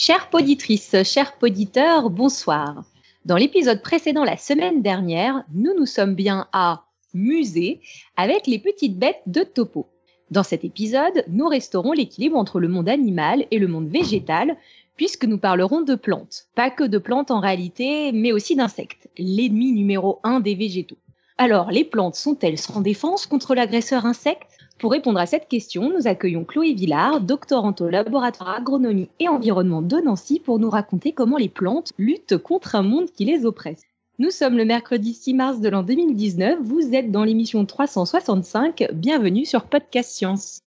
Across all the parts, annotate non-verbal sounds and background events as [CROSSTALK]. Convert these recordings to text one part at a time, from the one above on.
Chères poditrices, chers poditeurs, bonsoir. Dans l'épisode précédent la semaine dernière, nous nous sommes bien à musée avec les petites bêtes de Topo. Dans cet épisode, nous resterons l'équilibre entre le monde animal et le monde végétal, puisque nous parlerons de plantes. Pas que de plantes en réalité, mais aussi d'insectes, l'ennemi numéro un des végétaux. Alors, les plantes sont-elles sans défense contre l'agresseur insecte? Pour répondre à cette question, nous accueillons Chloé Villard, doctorante au laboratoire agronomie et environnement de Nancy, pour nous raconter comment les plantes luttent contre un monde qui les oppresse. Nous sommes le mercredi 6 mars de l'an 2019, vous êtes dans l'émission 365, bienvenue sur Podcast Science.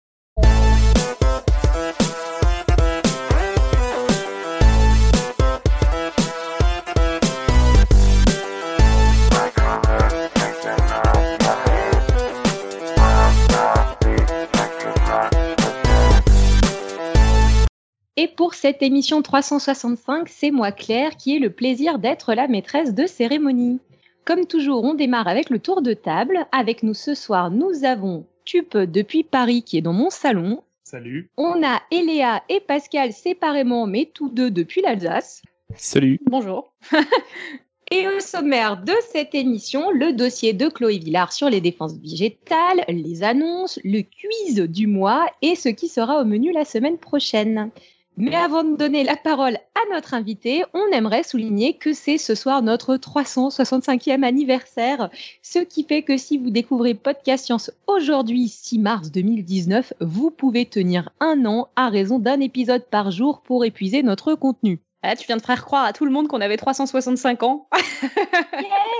Et pour cette émission 365, c'est moi Claire qui ai le plaisir d'être la maîtresse de cérémonie. Comme toujours, on démarre avec le tour de table. Avec nous ce soir, nous avons Tupe depuis Paris qui est dans mon salon. Salut. On a Eléa et Pascal séparément, mais tous deux depuis l'Alsace. Salut. Bonjour. [LAUGHS] Et au sommaire de cette émission, le dossier de Chloé Villard sur les défenses végétales, les annonces, le quiz du mois et ce qui sera au menu la semaine prochaine. Mais avant de donner la parole à notre invité, on aimerait souligner que c'est ce soir notre 365e anniversaire, ce qui fait que si vous découvrez Podcast Science aujourd'hui, 6 mars 2019, vous pouvez tenir un an à raison d'un épisode par jour pour épuiser notre contenu. Ah, tu viens de faire croire à tout le monde qu'on avait 365 ans.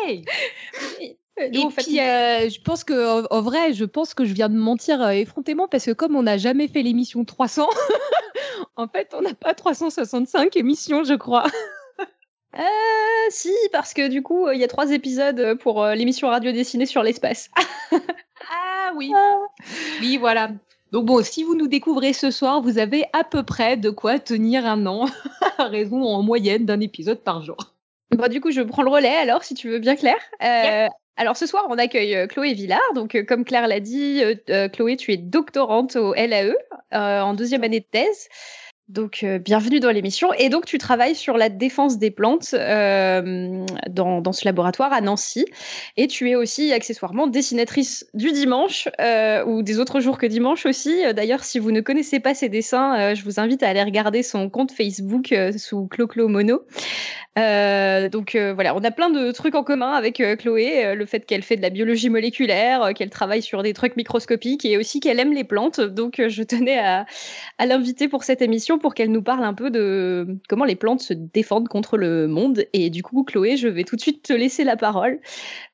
Yay [LAUGHS] et puis, euh, je pense que, en, vrai, je pense que je viens de mentir euh, effrontément parce que comme on n'a jamais fait l'émission 300, [LAUGHS] en fait, on n'a pas 365 émissions, je crois. [LAUGHS] Euh, si, parce que du coup, il y a trois épisodes pour l'émission radio dessinée sur l'espace. [LAUGHS] ah oui. Oui, voilà. Donc bon, si vous nous découvrez ce soir, vous avez à peu près de quoi tenir un an, [LAUGHS] à raison en moyenne d'un épisode par jour. Bon, du coup, je prends le relais alors, si tu veux bien, Claire. Euh, alors ce soir, on accueille euh, Chloé Villard. Donc, euh, comme Claire l'a dit, Chloé, tu es doctorante au LAE en deuxième année de thèse. Donc, bienvenue dans l'émission. Et donc, tu travailles sur la défense des plantes dans, dans, ce laboratoire à Nancy. Et tu es aussi accessoirement dessinatrice du dimanche ou des autres jours que dimanche aussi. D'ailleurs, si vous ne connaissez pas ses dessins, je vous invite à aller regarder son compte Facebook sous Clo-Clo Mono. Euh, donc euh, voilà, on a plein de trucs en commun avec euh, Chloé, le fait qu'elle fait de la biologie moléculaire, qu'elle travaille sur des trucs microscopiques et aussi qu'elle aime les plantes. Donc je tenais à l'inviter pour cette émission pour qu'elle nous parle un peu de comment les plantes se défendent contre le monde. Et du coup, Chloé, je vais tout de suite te laisser la parole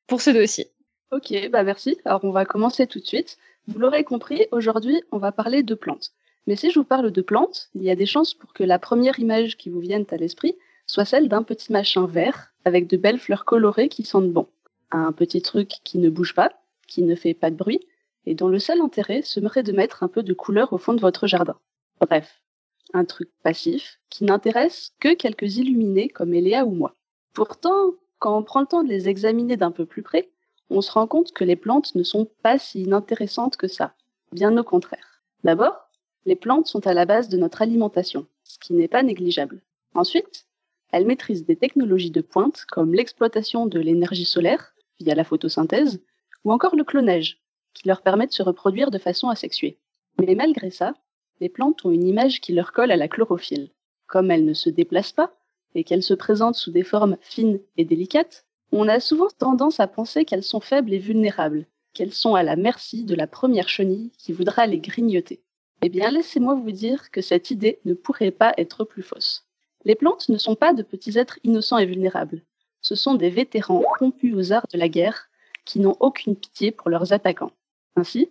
pour ce dossier. Ok, bah merci. Alors on va commencer tout de suite. Vous l'aurez compris, aujourd'hui on va parler de plantes. Mais si je vous parle de plantes, il y a des chances pour que la première image qui vous vienne à l'esprit soit celle d'un petit machin vert avec de belles fleurs colorées qui sentent bon. Un petit truc qui ne bouge pas, qui ne fait pas de bruit, et dont le seul intérêt serait de mettre un peu de couleur au fond de votre jardin. Bref, un truc passif qui n'intéresse que quelques illuminés comme Eléa ou moi. Pourtant, quand on prend le temps de les examiner d'un peu plus près, on se rend compte que les plantes ne sont pas si inintéressantes que ça. Bien au contraire. D'abord, les plantes sont à la base de notre alimentation, ce qui n'est pas négligeable. Ensuite, elle maîtrise des technologies de pointe comme l'exploitation de l'énergie solaire via la photosynthèse ou encore le clonage qui leur permet de se reproduire de façon asexuée. Mais malgré ça, les plantes ont une image qui leur colle à la chlorophylle. Comme elles ne se déplacent pas et qu'elles se présentent sous des formes fines et délicates, on a souvent tendance à penser qu'elles sont faibles et vulnérables, qu'elles sont à la merci de la première chenille qui voudra les grignoter. Eh bien, laissez-moi vous dire que cette idée ne pourrait pas être plus fausse. Les plantes ne sont pas de petits êtres innocents et vulnérables. Ce sont des vétérans rompus aux arts de la guerre qui n'ont aucune pitié pour leurs attaquants. Ainsi,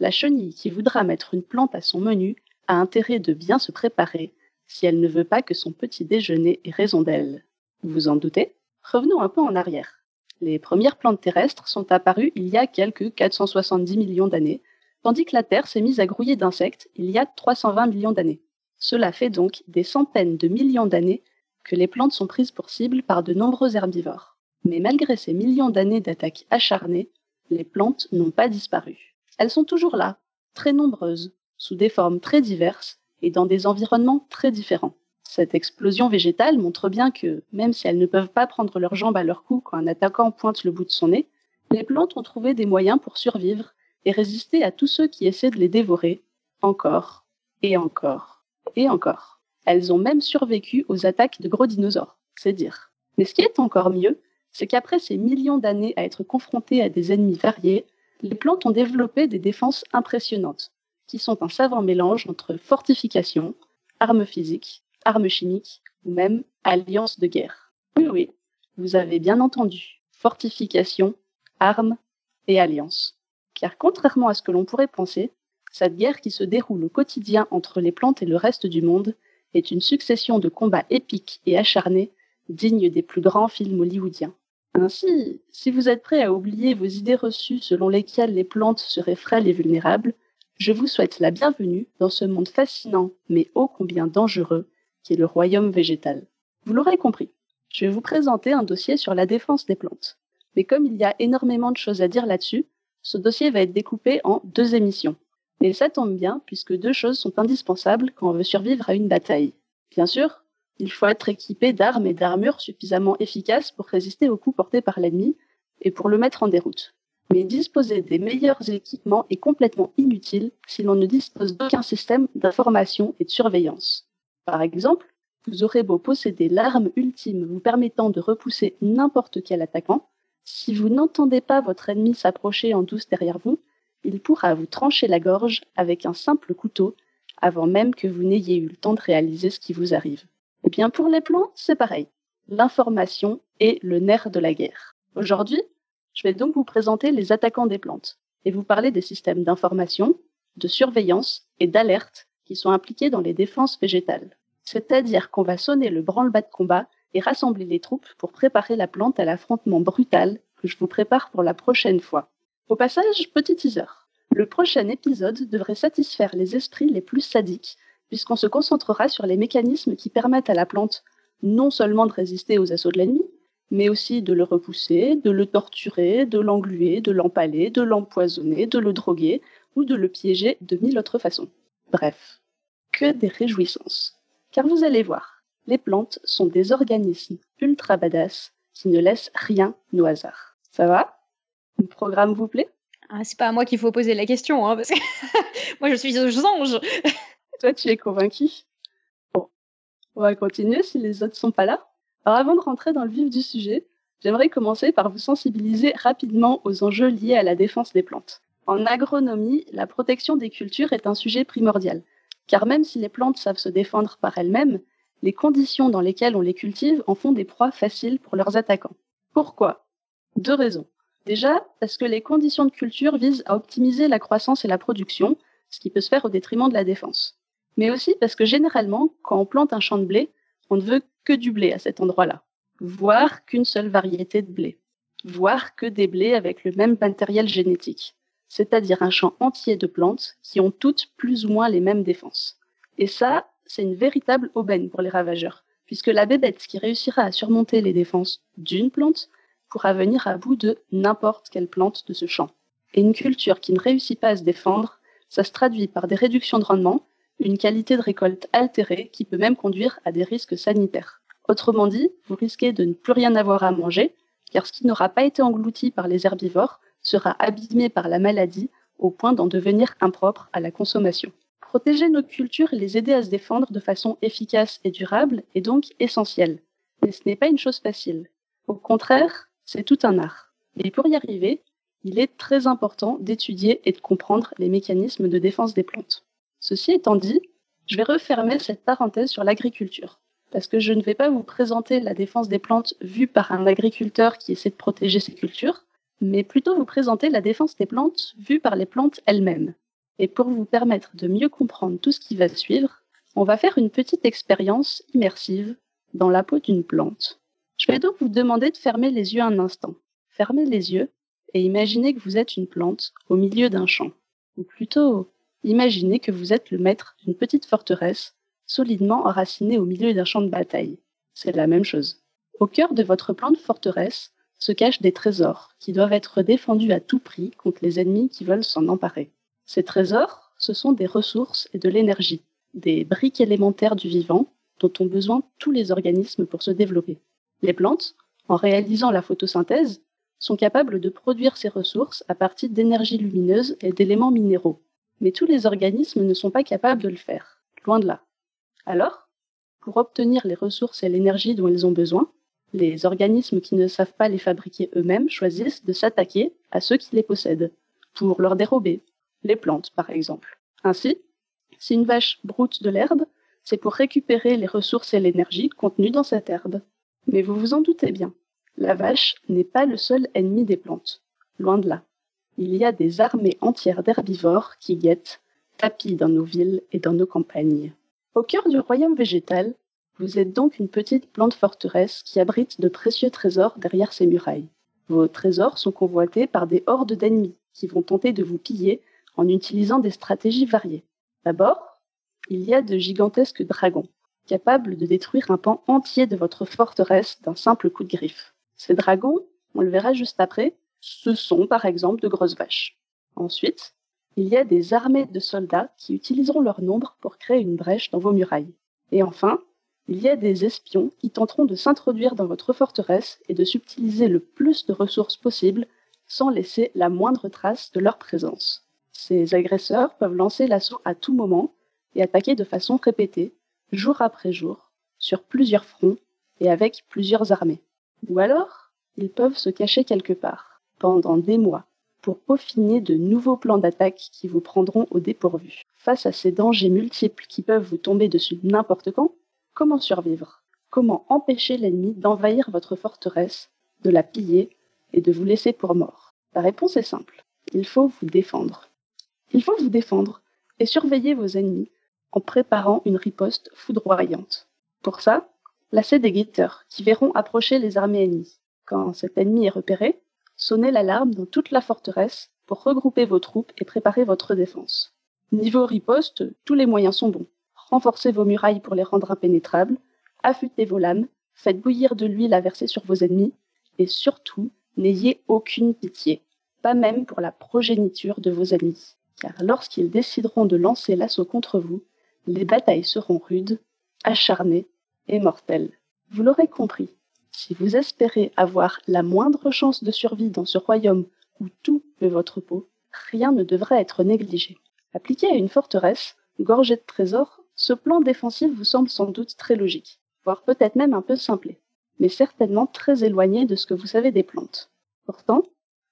la chenille qui voudra mettre une plante à son menu a intérêt de bien se préparer, si elle ne veut pas que son petit déjeuner ait raison d'elle. Vous en doutez? Revenons un peu en arrière. Les premières plantes terrestres sont apparues il y a quelques 470 millions d'années, tandis que la Terre s'est mise à grouiller d'insectes il y a 320 millions d'années. Cela fait donc des centaines de millions d'années que les plantes sont prises pour cible par de nombreux herbivores. Mais malgré ces millions d'années d'attaques acharnées, les plantes n'ont pas disparu. Elles sont toujours là, très nombreuses, sous des formes très diverses et dans des environnements très différents. Cette explosion végétale montre bien que, même si elles ne peuvent pas prendre leurs jambes à leur cou quand un attaquant pointe le bout de son nez, les plantes ont trouvé des moyens pour survivre et résister à tous ceux qui essaient de les dévorer, encore et encore et encore. Elles ont même survécu aux attaques de gros dinosaures, c'est dire. Mais ce qui est encore mieux, c'est qu'après ces millions d'années à être confrontées à des ennemis variés, les plantes ont développé des défenses impressionnantes, qui sont un savant mélange entre fortification, armes physiques, armes chimiques ou même alliances de guerre. Oui, oui, vous avez bien entendu, fortification, armes et alliances. Car contrairement à ce que l'on pourrait penser, cette guerre qui se déroule au quotidien entre les plantes et le reste du monde est une succession de combats épiques et acharnés dignes des plus grands films hollywoodiens. Ainsi, si vous êtes prêt à oublier vos idées reçues selon lesquelles les plantes seraient frêles et vulnérables, je vous souhaite la bienvenue dans ce monde fascinant mais ô combien dangereux qui est le royaume végétal. Vous l'aurez compris, je vais vous présenter un dossier sur la défense des plantes. Mais comme il y a énormément de choses à dire là-dessus, ce dossier va être découpé en deux émissions. Et ça tombe bien puisque deux choses sont indispensables quand on veut survivre à une bataille. Bien sûr, il faut être équipé d'armes et d'armures suffisamment efficaces pour résister aux coups portés par l'ennemi et pour le mettre en déroute. Mais disposer des meilleurs équipements est complètement inutile si l'on ne dispose d'aucun système d'information et de surveillance. Par exemple, vous aurez beau posséder l'arme ultime vous permettant de repousser n'importe quel attaquant, si vous n'entendez pas votre ennemi s'approcher en douce derrière vous, il pourra vous trancher la gorge avec un simple couteau avant même que vous n'ayez eu le temps de réaliser ce qui vous arrive. Eh bien, pour les plantes, c'est pareil. L'information est le nerf de la guerre. Aujourd'hui, je vais donc vous présenter les attaquants des plantes et vous parler des systèmes d'information, de surveillance et d'alerte qui sont impliqués dans les défenses végétales. C'est-à-dire qu'on va sonner le branle-bas de combat et rassembler les troupes pour préparer la plante à l'affrontement brutal que je vous prépare pour la prochaine fois. Au passage, petit teaser. Le prochain épisode devrait satisfaire les esprits les plus sadiques, puisqu'on se concentrera sur les mécanismes qui permettent à la plante non seulement de résister aux assauts de l'ennemi, mais aussi de le repousser, de le torturer, de l'engluer, de l'empaler, de l'empoisonner, de le droguer ou de le piéger de mille autres façons. Bref, que des réjouissances. Car vous allez voir, les plantes sont des organismes ultra badass qui ne laissent rien au hasard. Ça va? Le programme vous plaît? Ah, C'est pas à moi qu'il faut poser la question, hein, parce que [LAUGHS] moi je suis aux anges. [LAUGHS] Toi, tu es convaincu? Bon, on va continuer si les autres sont pas là. Alors avant de rentrer dans le vif du sujet, j'aimerais commencer par vous sensibiliser rapidement aux enjeux liés à la défense des plantes. En agronomie, la protection des cultures est un sujet primordial, car même si les plantes savent se défendre par elles-mêmes, les conditions dans lesquelles on les cultive en font des proies faciles pour leurs attaquants. Pourquoi? Deux raisons. Déjà, parce que les conditions de culture visent à optimiser la croissance et la production, ce qui peut se faire au détriment de la défense. Mais aussi parce que généralement, quand on plante un champ de blé, on ne veut que du blé à cet endroit-là, voire qu'une seule variété de blé, voire que des blés avec le même matériel génétique c'est-à-dire un champ entier de plantes qui ont toutes plus ou moins les mêmes défenses. Et ça, c'est une véritable aubaine pour les ravageurs, puisque la bébête qui réussira à surmonter les défenses d'une plante pourra venir à bout de n'importe quelle plante de ce champ. Et une culture qui ne réussit pas à se défendre, ça se traduit par des réductions de rendement, une qualité de récolte altérée qui peut même conduire à des risques sanitaires. Autrement dit, vous risquez de ne plus rien avoir à manger, car ce qui n'aura pas été englouti par les herbivores sera abîmé par la maladie au point d'en devenir impropre à la consommation. Protéger nos cultures et les aider à se défendre de façon efficace et durable est donc essentiel. Mais ce n'est pas une chose facile. Au contraire, c'est tout un art. Et pour y arriver, il est très important d'étudier et de comprendre les mécanismes de défense des plantes. Ceci étant dit, je vais refermer cette parenthèse sur l'agriculture, parce que je ne vais pas vous présenter la défense des plantes vue par un agriculteur qui essaie de protéger ses cultures, mais plutôt vous présenter la défense des plantes vue par les plantes elles-mêmes. Et pour vous permettre de mieux comprendre tout ce qui va suivre, on va faire une petite expérience immersive dans la peau d'une plante. Je vais donc vous demander de fermer les yeux un instant. Fermez les yeux et imaginez que vous êtes une plante au milieu d'un champ. Ou plutôt, imaginez que vous êtes le maître d'une petite forteresse solidement enracinée au milieu d'un champ de bataille. C'est la même chose. Au cœur de votre plante forteresse se cachent des trésors qui doivent être défendus à tout prix contre les ennemis qui veulent s'en emparer. Ces trésors, ce sont des ressources et de l'énergie, des briques élémentaires du vivant dont ont besoin tous les organismes pour se développer. Les plantes, en réalisant la photosynthèse, sont capables de produire ces ressources à partir d'énergie lumineuse et d'éléments minéraux. Mais tous les organismes ne sont pas capables de le faire, loin de là. Alors, pour obtenir les ressources et l'énergie dont ils ont besoin, les organismes qui ne savent pas les fabriquer eux-mêmes choisissent de s'attaquer à ceux qui les possèdent, pour leur dérober, les plantes par exemple. Ainsi, si une vache broute de l'herbe, c'est pour récupérer les ressources et l'énergie contenues dans cette herbe. Mais vous vous en doutez bien, la vache n'est pas le seul ennemi des plantes, loin de là. Il y a des armées entières d'herbivores qui guettent, tapis dans nos villes et dans nos campagnes. Au cœur du royaume végétal, vous êtes donc une petite plante forteresse qui abrite de précieux trésors derrière ses murailles. Vos trésors sont convoités par des hordes d'ennemis qui vont tenter de vous piller en utilisant des stratégies variées. D'abord, il y a de gigantesques dragons, capables de détruire un pan entier de votre forteresse d'un simple coup de griffe. Ces dragons, on le verra juste après, ce sont par exemple de grosses vaches. Ensuite, il y a des armées de soldats qui utiliseront leur nombre pour créer une brèche dans vos murailles. Et enfin, il y a des espions qui tenteront de s'introduire dans votre forteresse et de subtiliser le plus de ressources possible sans laisser la moindre trace de leur présence. Ces agresseurs peuvent lancer l'assaut à tout moment et attaquer de façon répétée, jour après jour, sur plusieurs fronts et avec plusieurs armées. Ou alors, ils peuvent se cacher quelque part, pendant des mois, pour peaufiner de nouveaux plans d'attaque qui vous prendront au dépourvu. Face à ces dangers multiples qui peuvent vous tomber dessus n'importe quand, Comment survivre? Comment empêcher l'ennemi d'envahir votre forteresse, de la piller et de vous laisser pour mort? La réponse est simple. Il faut vous défendre. Il faut vous défendre et surveiller vos ennemis en préparant une riposte foudroyante. Pour ça, lassez des guetteurs qui verront approcher les armées ennemies. Quand cet ennemi est repéré, sonnez l'alarme dans toute la forteresse pour regrouper vos troupes et préparer votre défense. Niveau riposte, tous les moyens sont bons. Renforcez vos murailles pour les rendre impénétrables, affûtez vos lames, faites bouillir de l'huile à verser sur vos ennemis, et surtout, n'ayez aucune pitié, pas même pour la progéniture de vos amis, car lorsqu'ils décideront de lancer l'assaut contre vous, les batailles seront rudes, acharnées et mortelles. Vous l'aurez compris, si vous espérez avoir la moindre chance de survie dans ce royaume où tout veut votre peau, rien ne devrait être négligé. Appliqué à une forteresse, gorgée de trésors, ce plan défensif vous semble sans doute très logique, voire peut-être même un peu simplé, mais certainement très éloigné de ce que vous savez des plantes. Pourtant,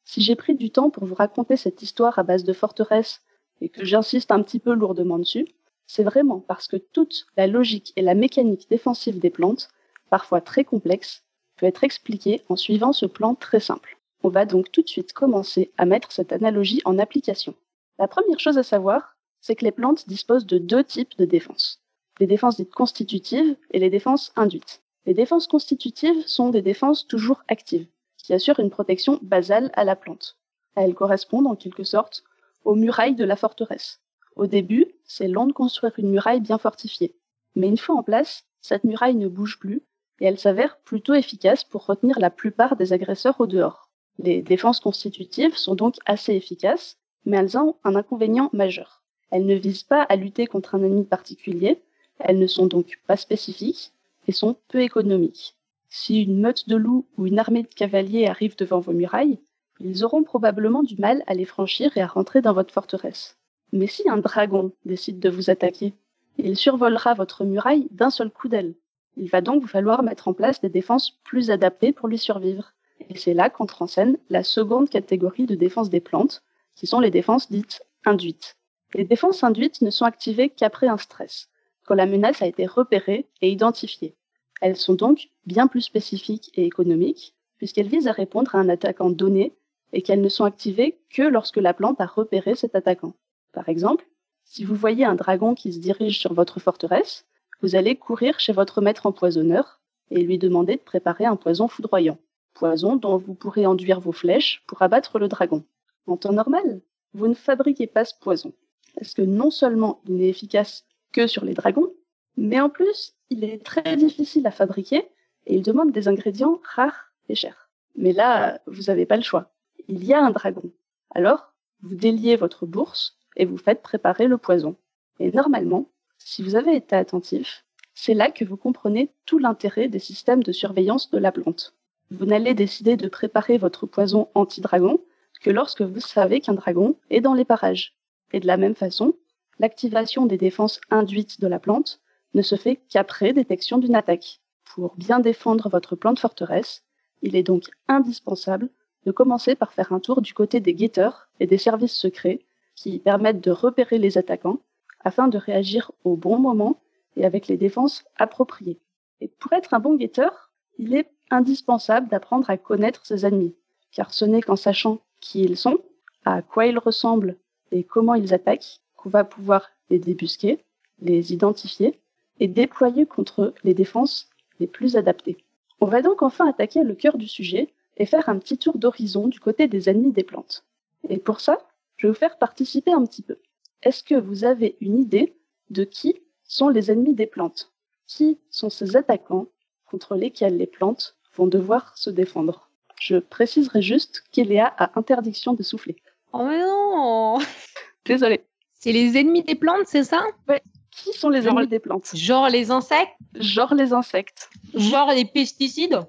si j'ai pris du temps pour vous raconter cette histoire à base de forteresse et que j'insiste un petit peu lourdement dessus, c'est vraiment parce que toute la logique et la mécanique défensive des plantes, parfois très complexes, peut être expliquée en suivant ce plan très simple. On va donc tout de suite commencer à mettre cette analogie en application. La première chose à savoir, c'est que les plantes disposent de deux types de défenses. Les défenses dites constitutives et les défenses induites. Les défenses constitutives sont des défenses toujours actives, qui assurent une protection basale à la plante. Elles correspondent en quelque sorte aux murailles de la forteresse. Au début, c'est long de construire une muraille bien fortifiée. Mais une fois en place, cette muraille ne bouge plus et elle s'avère plutôt efficace pour retenir la plupart des agresseurs au dehors. Les défenses constitutives sont donc assez efficaces, mais elles ont un inconvénient majeur. Elles ne visent pas à lutter contre un ennemi particulier, elles ne sont donc pas spécifiques et sont peu économiques. Si une meute de loups ou une armée de cavaliers arrive devant vos murailles, ils auront probablement du mal à les franchir et à rentrer dans votre forteresse. Mais si un dragon décide de vous attaquer, il survolera votre muraille d'un seul coup d'aile. Il va donc vous falloir mettre en place des défenses plus adaptées pour lui survivre. Et c'est là qu'entre en scène la seconde catégorie de défense des plantes, qui sont les défenses dites induites. Les défenses induites ne sont activées qu'après un stress, quand la menace a été repérée et identifiée. Elles sont donc bien plus spécifiques et économiques, puisqu'elles visent à répondre à un attaquant donné et qu'elles ne sont activées que lorsque la plante a repéré cet attaquant. Par exemple, Si vous voyez un dragon qui se dirige sur votre forteresse, vous allez courir chez votre maître empoisonneur et lui demander de préparer un poison foudroyant, poison dont vous pourrez enduire vos flèches pour abattre le dragon. En temps normal, vous ne fabriquez pas ce poison, parce que non seulement il n'est efficace que sur les dragons, mais en plus, il est très difficile à fabriquer et il demande des ingrédients rares et chers. Mais là, vous n'avez pas le choix. Il y a un dragon. Alors, vous déliez votre bourse et vous faites préparer le poison. Et normalement, si vous avez été attentif, c'est là que vous comprenez tout l'intérêt des systèmes de surveillance de la plante. Vous n'allez décider de préparer votre poison anti-dragon que lorsque vous savez qu'un dragon est dans les parages. Et de la même façon, l'activation des défenses induites de la plante ne se fait qu'après détection d'une attaque. Pour bien défendre votre plante forteresse, il est donc indispensable de commencer par faire un tour du côté des guetteurs et des services secrets qui permettent de repérer les attaquants afin de réagir au bon moment et avec les défenses appropriées. Et pour être un bon guetteur, il est indispensable d'apprendre à connaître ses ennemis, car ce n'est qu'en sachant qui ils sont, à quoi ils ressemblent et comment ils attaquent qu'on va pouvoir les débusquer, les identifier et déployer contre les défenses les plus adaptées. On va donc enfin attaquer le cœur du sujet et faire un petit tour d'horizon du côté des ennemis des plantes. Et pour ça, je vais vous faire participer un petit peu. Est-ce que vous avez une idée de qui sont les ennemis des plantes? Qui sont ces attaquants contre lesquels les plantes vont devoir se défendre? Je préciserai juste qu'Eléa a interdiction de souffler. Oh mais non [LAUGHS] Désolée. C'est les ennemis des plantes, c'est ça? Ouais. Qui sont les ennemis des plantes? Genre les insectes? Genre les insectes. Genre les pesticides?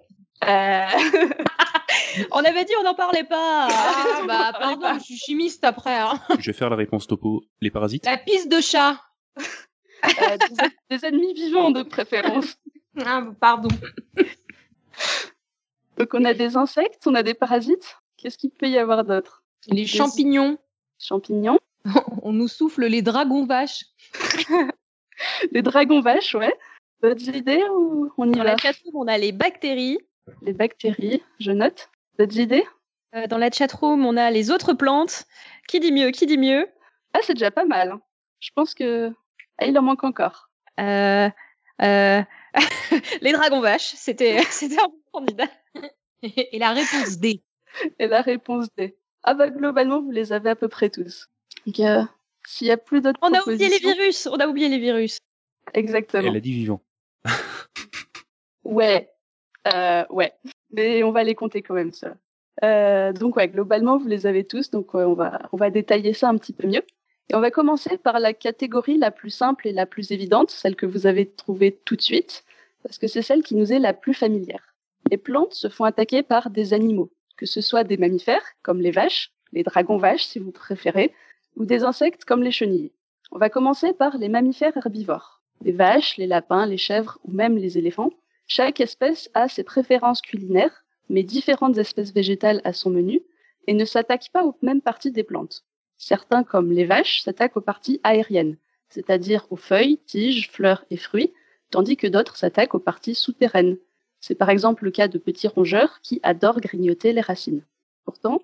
Euh... [LAUGHS] On avait dit on n'en parlait pas Ah [LAUGHS] bah pardon, je suis chimiste après. hein. [LAUGHS] Je vais faire la réponse topo. Les parasites La pisse de chat. euh, des, des ennemis vivants de préférence. Ah, pardon. Donc on a des insectes, on a des parasites. Qu'est-ce qu'il peut y avoir d'autre? Les champignons. Champignons, [LAUGHS] On nous souffle les dragons vaches. les dragons vaches, ouais. D'autres idées ou on y Dans va? la on a les bactéries. Les bactéries, je note. D'autres idées? Euh, dans la chatroom, on a les autres plantes. Qui dit mieux Qui dit mieux? Ah, c'est déjà pas mal. hein. Je pense que ah, il en manque encore. Euh, euh, [LAUGHS] Les dragons vaches, c'était [LAUGHS] c'était un bon candidat. Et la réponse D. Et la réponse D. Ah bah globalement, vous les avez à peu près tous. Donc, euh, s'il y a plus d'autres On a oublié les virus. On a oublié les virus. Exactement. Elle a dit vivant. Ouais, euh, ouais. Mais on va les compter quand même, ça. Euh, donc ouais, globalement, vous les avez tous. Donc on va on va détailler ça un petit peu mieux. Et on va commencer par la catégorie la plus simple et la plus évidente, celle que vous avez trouvée tout de suite, parce que c'est celle qui nous est la plus familière. Les plantes se font attaquer par des animaux, que ce soit des mammifères, comme les vaches, les dragons vaches si vous préférez, ou des insectes comme les chenilles. On va commencer par les mammifères herbivores. Les vaches, les lapins, les chèvres ou même les éléphants. Chaque espèce a ses préférences culinaires, mais différentes espèces végétales à son menu, et ne s'attaquent pas aux mêmes parties des plantes. Certains, comme les vaches, s'attaquent aux parties aériennes, c'est-à-dire aux feuilles, tiges, fleurs et fruits, tandis que d'autres s'attaquent aux parties souterraines. C'est par exemple le cas de petits rongeurs qui adorent grignoter les racines. Pourtant,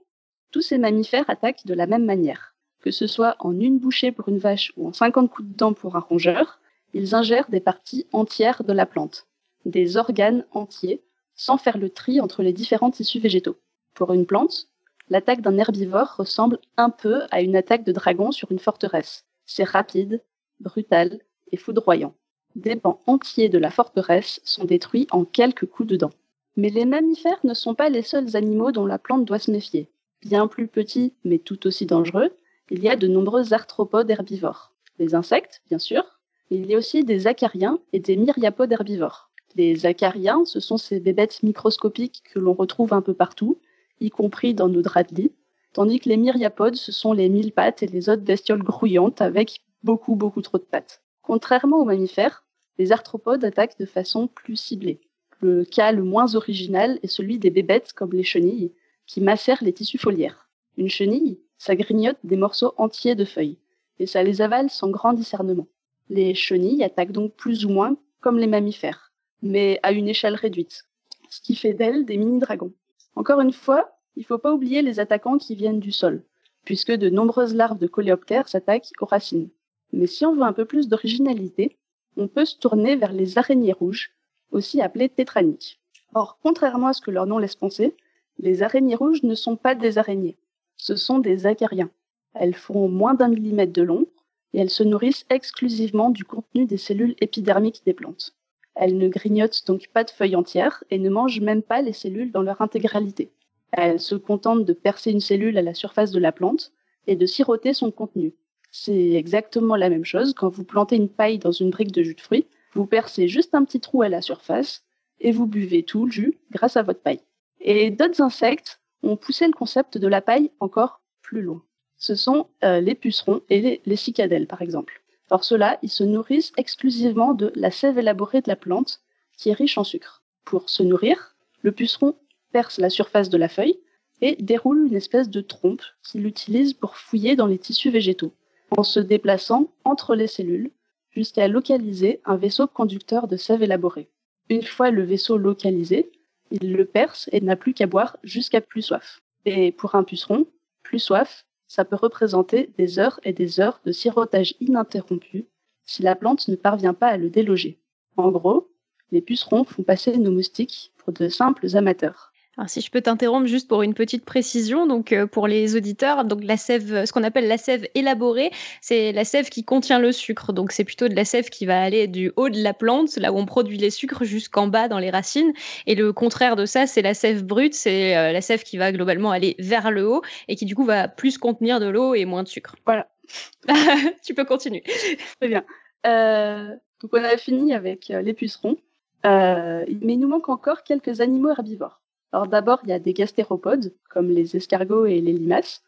tous ces mammifères attaquent de la même manière. Que ce soit en une bouchée pour une vache ou en 50 coups de dent pour un rongeur, ils ingèrent des parties entières de la plante, des organes entiers, sans faire le tri entre les différents tissus végétaux. Pour une plante, l'attaque d'un herbivore ressemble un peu à une attaque de dragon sur une forteresse. C'est rapide, brutal et foudroyant. Des pans entiers de la forteresse sont détruits en quelques coups de dent. Mais les mammifères ne sont pas les seuls animaux dont la plante doit se méfier. Bien plus petits, mais tout aussi dangereux, il y a de nombreux arthropodes herbivores. Les insectes, bien sûr, mais il y a aussi des acariens et des myriapodes herbivores. Les acariens, ce sont ces bébêtes microscopiques que l'on retrouve un peu partout, y compris dans nos draps de lit, tandis que les myriapodes, ce sont les mille pattes et les autres bestioles grouillantes avec beaucoup, beaucoup trop de pattes. Contrairement aux mammifères, les arthropodes attaquent de façon plus ciblée. Le cas le moins original est celui des bébêtes comme les chenilles, qui macèrent les tissus foliaires. Une chenille, ça grignote des morceaux entiers de feuilles, et ça les avale sans grand discernement. Les chenilles attaquent donc plus ou moins comme les mammifères, mais à une échelle réduite, ce qui fait d'elles des mini-dragons. Encore une fois, il ne faut pas oublier les attaquants qui viennent du sol, puisque de nombreuses larves de coléoptères s'attaquent aux racines. Mais si on veut un peu plus d'originalité, on peut se tourner vers les araignées rouges, aussi appelées tétraniques. Or, contrairement à ce que leur nom laisse penser, les araignées rouges ne sont pas des araignées. Ce sont des acariens. Elles font moins d'un millimètre de long et elles se nourrissent exclusivement du contenu des cellules épidermiques des plantes. Elles ne grignotent donc pas de feuilles entières et ne mangent même pas les cellules dans leur intégralité. Elles se contentent de percer une cellule à la surface de la plante et de siroter son contenu. C'est exactement la même chose quand vous plantez une paille dans une brique de jus de fruits. Vous percez juste un petit trou à la surface et vous buvez tout le jus grâce à votre paille. Et d'autres insectes ont poussé le concept de la paille encore plus loin. Ce sont euh, les pucerons et les, les cicadelles, par exemple. Alors ceux-là, ils se nourrissent exclusivement de la sève élaborée de la plante, qui est riche en sucre. Pour se nourrir, le puceron perce la surface de la feuille et déroule une espèce de trompe qu'il utilise pour fouiller dans les tissus végétaux, en se déplaçant entre les cellules jusqu'à localiser un vaisseau conducteur de sève élaborée. Une fois le vaisseau localisé, il le perce et n'a plus qu'à boire jusqu'à plus soif. Et pour un puceron, plus soif, ça peut représenter des heures et des heures de sirotage ininterrompu si la plante ne parvient pas à le déloger. En gros, les pucerons font passer nos moustiques pour de simples amateurs. Alors, si je peux t'interrompre juste pour une petite précision, donc euh, pour les auditeurs, donc la sève, ce qu'on appelle la sève élaborée, c'est la sève qui contient le sucre. Donc c'est plutôt de la sève qui va aller du haut de la plante, là où on produit les sucres, jusqu'en bas dans les racines. Et le contraire de ça, c'est la sève brute, c'est euh, la sève qui va globalement aller vers le haut et qui du coup va plus contenir de l'eau et moins de sucre. Voilà. [LAUGHS] tu peux continuer. Très bien. Euh, donc on a fini avec les pucerons, mais il nous manque encore quelques animaux herbivores. Alors d'abord, il y a des gastéropodes, comme les escargots et les limaces.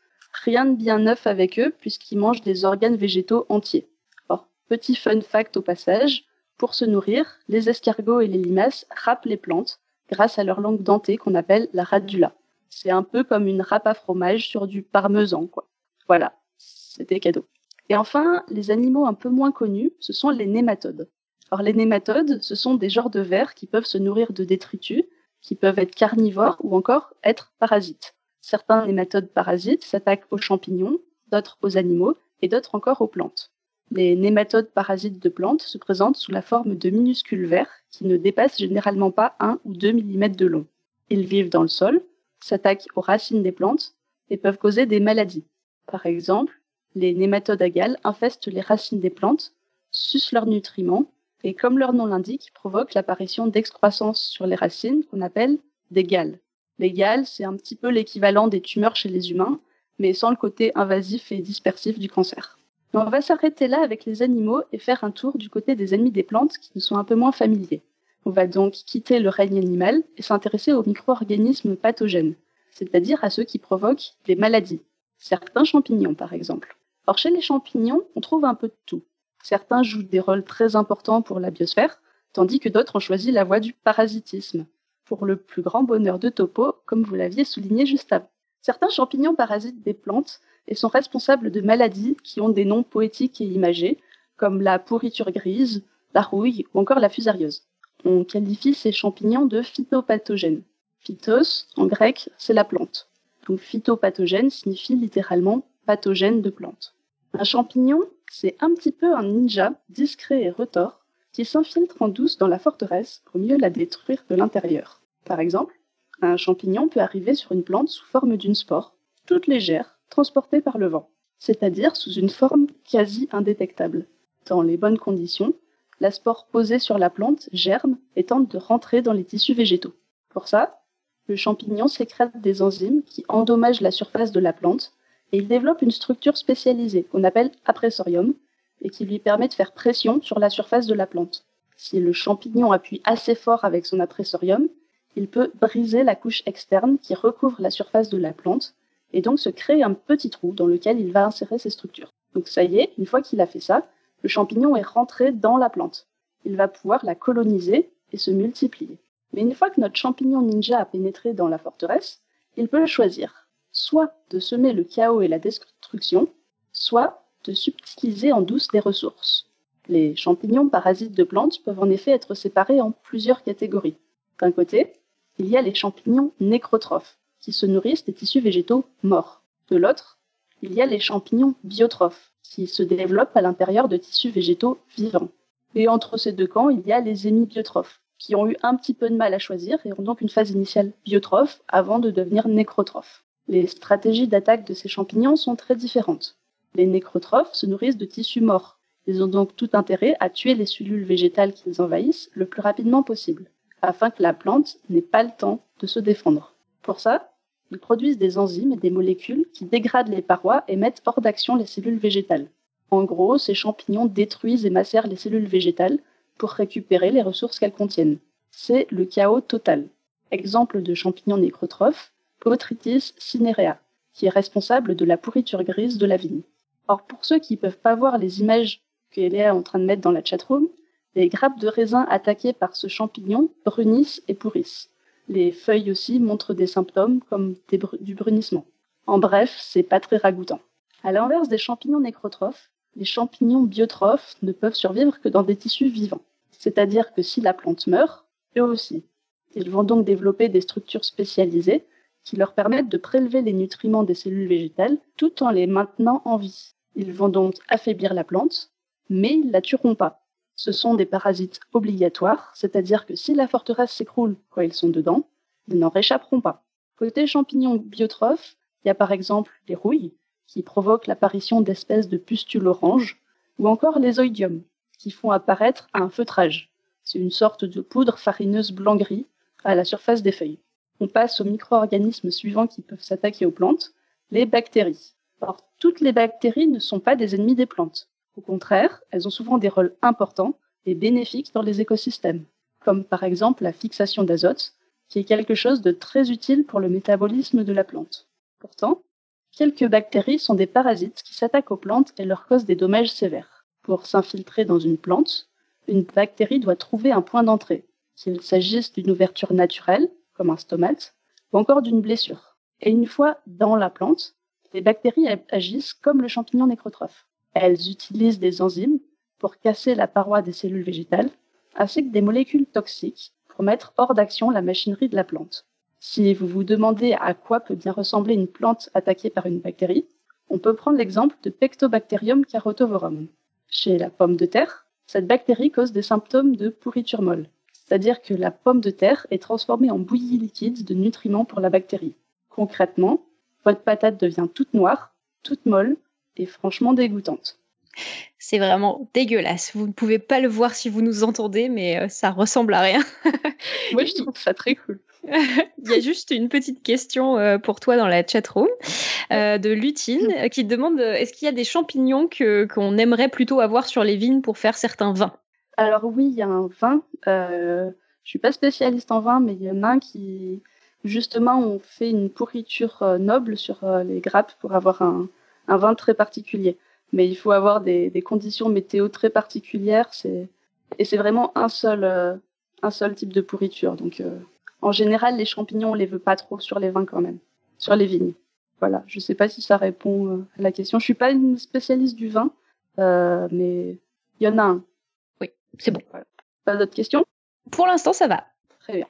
Rien de bien neuf avec eux, puisqu'ils mangent des organes végétaux entiers. Alors, petit fun fact au passage, pour se nourrir, les escargots et les limaces râpent les plantes grâce à leur langue dentée qu'on appelle la radula. C'est un peu comme une râpe à fromage sur du parmesan, quoi. Voilà, c'était cadeau. Et enfin, les animaux un peu moins connus, ce sont les nématodes. Alors les nématodes, ce sont des genres de vers qui peuvent se nourrir de détritus qui peuvent être carnivores ou encore être parasites. Certains nématodes parasites s'attaquent aux champignons, d'autres aux animaux et d'autres encore aux plantes. Les nématodes parasites de plantes se présentent sous la forme de minuscules vers qui ne dépassent généralement pas 1 ou 2 mm de long. Ils vivent dans le sol, s'attaquent aux racines des plantes et peuvent causer des maladies. Par exemple, les nématodes agales infestent les racines des plantes, sucent leurs nutriments et comme leur nom l'indique, provoquent l'apparition d'excroissance sur les racines qu'on appelle des gales. Les gales, c'est un petit peu l'équivalent des tumeurs chez les humains, mais sans le côté invasif et dispersif du cancer. on va s'arrêter là avec les animaux et faire un tour du côté des ennemis des plantes qui nous sont un peu moins familiers. On va donc quitter le règne animal et s'intéresser aux micro-organismes pathogènes, c'est-à-dire à ceux qui provoquent des maladies. Certains champignons, par exemple. Or, chez les champignons, on trouve un peu de tout. Certains jouent des rôles très importants pour la biosphère, tandis que d'autres ont choisi la voie du parasitisme, pour le plus grand bonheur de Topo, comme vous l'aviez souligné juste avant. Certains champignons parasitent des plantes et sont responsables de maladies qui ont des noms poétiques et imagés, comme la pourriture grise, la rouille ou encore la fusariose. On qualifie ces champignons de phytopathogènes. Phytos, en grec, c'est la plante. Donc phytopathogène signifie littéralement pathogène de plante. Un champignon, c'est un petit peu un ninja discret et retors qui s'infiltre en douce dans la forteresse pour mieux la détruire de l'intérieur. Par exemple, un champignon peut arriver sur une plante sous forme d'une spore, toute légère, transportée par le vent, c'est-à-dire sous une forme quasi indétectable. Dans les bonnes conditions, la spore posée sur la plante germe et tente de rentrer dans les tissus végétaux. Pour ça, le champignon sécrète des enzymes qui endommagent la surface de la plante et il développe une structure spécialisée qu'on appelle appressorium et qui lui permet de faire pression sur la surface de la plante. Si le champignon appuie assez fort avec son appressorium, il peut briser la couche externe qui recouvre la surface de la plante et donc se créer un petit trou dans lequel il va insérer ses structures. Donc ça y est, une fois qu'il a fait ça, le champignon est rentré dans la plante. Il va pouvoir la coloniser et se multiplier. Mais une fois que notre champignon ninja a pénétré dans la forteresse, il peut choisir soit de semer le chaos et la destruction, soit de subtiliser en douce des ressources. Les champignons parasites de plantes peuvent en effet être séparés en plusieurs catégories. D'un côté, il y a les champignons nécrotrophes, qui se nourrissent des tissus végétaux morts. De l'autre, il y a les champignons biotrophes, qui se développent à l'intérieur de tissus végétaux vivants. Et entre ces deux camps, il y a les hémibiotrophes, qui ont eu un petit peu de mal à choisir et ont donc une phase initiale biotrophe avant de devenir nécrotrophes. Les stratégies d'attaque de ces champignons sont très différentes. Les nécrotrophes se nourrissent de tissus morts. Ils ont donc tout intérêt à tuer les cellules végétales qu'ils envahissent le plus rapidement possible, afin que la plante n'ait pas le temps de se défendre. Pour ça, ils produisent des enzymes et des molécules qui dégradent les parois et mettent hors d'action les cellules végétales. En gros, ces champignons détruisent et macèrent les cellules végétales pour récupérer les ressources qu'elles contiennent. C'est le chaos total. Exemple de champignon nécrotrophe, Botrytis cinerea, qui est responsable de la pourriture grise de la vigne. Or, pour ceux qui ne peuvent pas voir les images que Eléa est en train de mettre dans la chatroom, les grappes de raisin attaquées par ce champignon brunissent et pourrissent. Les feuilles aussi montrent des symptômes comme du brunissement. En bref, c'est pas très ragoûtant. À l'inverse des champignons nécrotrophes, les champignons biotrophes ne peuvent survivre que dans des tissus vivants. C'est-à-dire que si la plante meurt, eux aussi. Ils vont donc développer des structures spécialisées qui leur permettent de prélever les nutriments des cellules végétales tout en les maintenant en vie. Ils vont donc affaiblir la plante, mais ils ne la tueront pas. Ce sont des parasites obligatoires, c'est-à-dire que si la forteresse s'écroule quand ils sont dedans, ils n'en réchapperont pas. Côté champignons biotrophes, il y a par exemple les rouilles, qui provoquent l'apparition d'espèces de pustules oranges, ou encore les oïdiums, qui font apparaître un feutrage. C'est une sorte de poudre farineuse blanc-gris à la surface des feuilles. On passe aux micro-organismes suivants qui peuvent s'attaquer aux plantes, les bactéries. Or, toutes les bactéries ne sont pas des ennemis des plantes. Au contraire, elles ont souvent des rôles importants et bénéfiques dans les écosystèmes, comme par exemple la fixation d'azote, qui est quelque chose de très utile pour le métabolisme de la plante. Pourtant, Quelques bactéries sont des parasites qui s'attaquent aux plantes et leur causent des dommages sévères. Pour s'infiltrer dans une plante, une bactérie doit trouver un point d'entrée, qu'il s'agisse d'une ouverture naturelle, comme un stomate, ou encore d'une blessure. Et une fois dans la plante, les bactéries agissent comme le champignon nécrotrophe. Elles utilisent des enzymes pour casser la paroi des cellules végétales, ainsi que des molécules toxiques pour mettre hors d'action la machinerie de la plante. Si vous vous demandez à quoi peut bien ressembler une plante attaquée par une bactérie, on peut prendre l'exemple de Pectobacterium carotovorum. Chez la pomme de terre, cette bactérie cause des symptômes de pourriture molle, c'est-à-dire que la pomme de terre est transformée en bouillie liquide de nutriments pour la bactérie. Concrètement, votre patate devient toute noire, toute molle et franchement dégoûtante. C'est vraiment dégueulasse. Vous ne pouvez pas le voir si vous nous entendez, mais euh, ça ressemble à rien. [LAUGHS] Moi, je trouve ça très cool. [LAUGHS] Il y a juste une petite question euh, pour toi dans la chatroom euh, de Lutine euh, qui te demande est-ce qu'il y a des champignons que, qu'on aimerait plutôt avoir sur les vignes pour faire certains vins? Alors oui, il y a un vin. Euh, je suis pas spécialiste en vin, mais il y en a un qui justement on fait une pourriture noble sur les grappes pour avoir un, vin très particulier. Mais il faut avoir des, conditions météo très particulières. Et c'est vraiment un seul un seul type de pourriture. Donc en général, les champignons, on les veut pas trop sur les vins quand même, sur les vignes. Voilà, je sais pas si ça répond euh, à la question. Je suis pas une spécialiste du vin, euh, mais il y en a un. C'est bon. Pas d'autres questions? Pour l'instant, ça va. Très bien.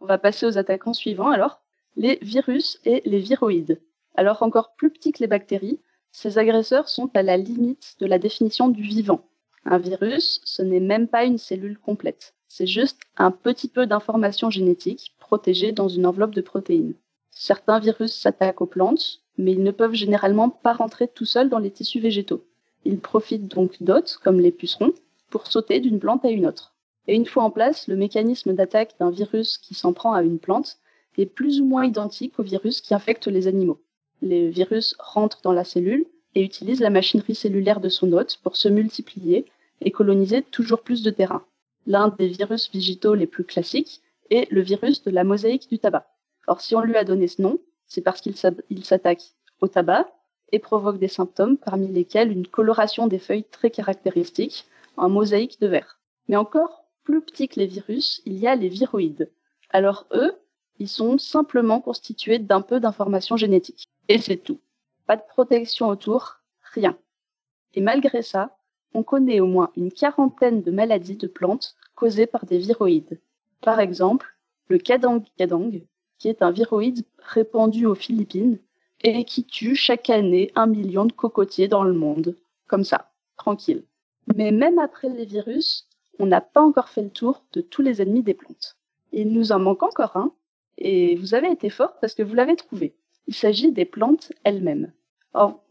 On va passer aux attaquants suivants alors. Les virus et les viroïdes. Alors encore plus petits que les bactéries, ces agresseurs sont à la limite de la définition du vivant. Un virus, ce n'est même pas une cellule complète. C'est juste un petit peu d'informations génétiques protégées dans une enveloppe de protéines. Certains virus s'attaquent aux plantes, mais ils ne peuvent généralement pas rentrer tout seuls dans les tissus végétaux. Ils profitent donc d'hôtes, comme les pucerons, pour sauter d'une plante à une autre. Et une fois en place, le mécanisme d'attaque d'un virus qui s'en prend à une plante est plus ou moins identique au virus qui infecte les animaux. Les virus rentrent dans la cellule et utilisent la machinerie cellulaire de son hôte pour se multiplier et coloniser toujours plus de terrain l'un des virus végétaux les plus classiques est le virus de la mosaïque du tabac. Or, si on lui a donné ce nom, c'est parce qu'il s'attaque au tabac et provoque des symptômes parmi lesquels une coloration des feuilles très caractéristique en mosaïque de vert. Mais encore plus petits que les virus, il y a les viroïdes. Alors eux, ils sont simplement constitués d'un peu d'informations génétiques. Et c'est tout. Pas de protection autour, rien. Et malgré ça, on connaît au moins une quarantaine de maladies de plantes causées par des viroïdes. Par exemple, le kadang-kadang, qui est un viroïde répandu aux Philippines et qui tue chaque année un million de cocotiers dans le monde. comme ça, tranquille. Mais même après les virus, on n'a pas encore fait le tour de tous les ennemis des plantes. Il nous en manque encore un, et vous avez été fort parce que vous l'avez trouvé. Il s'agit des plantes elles-mêmes. Or,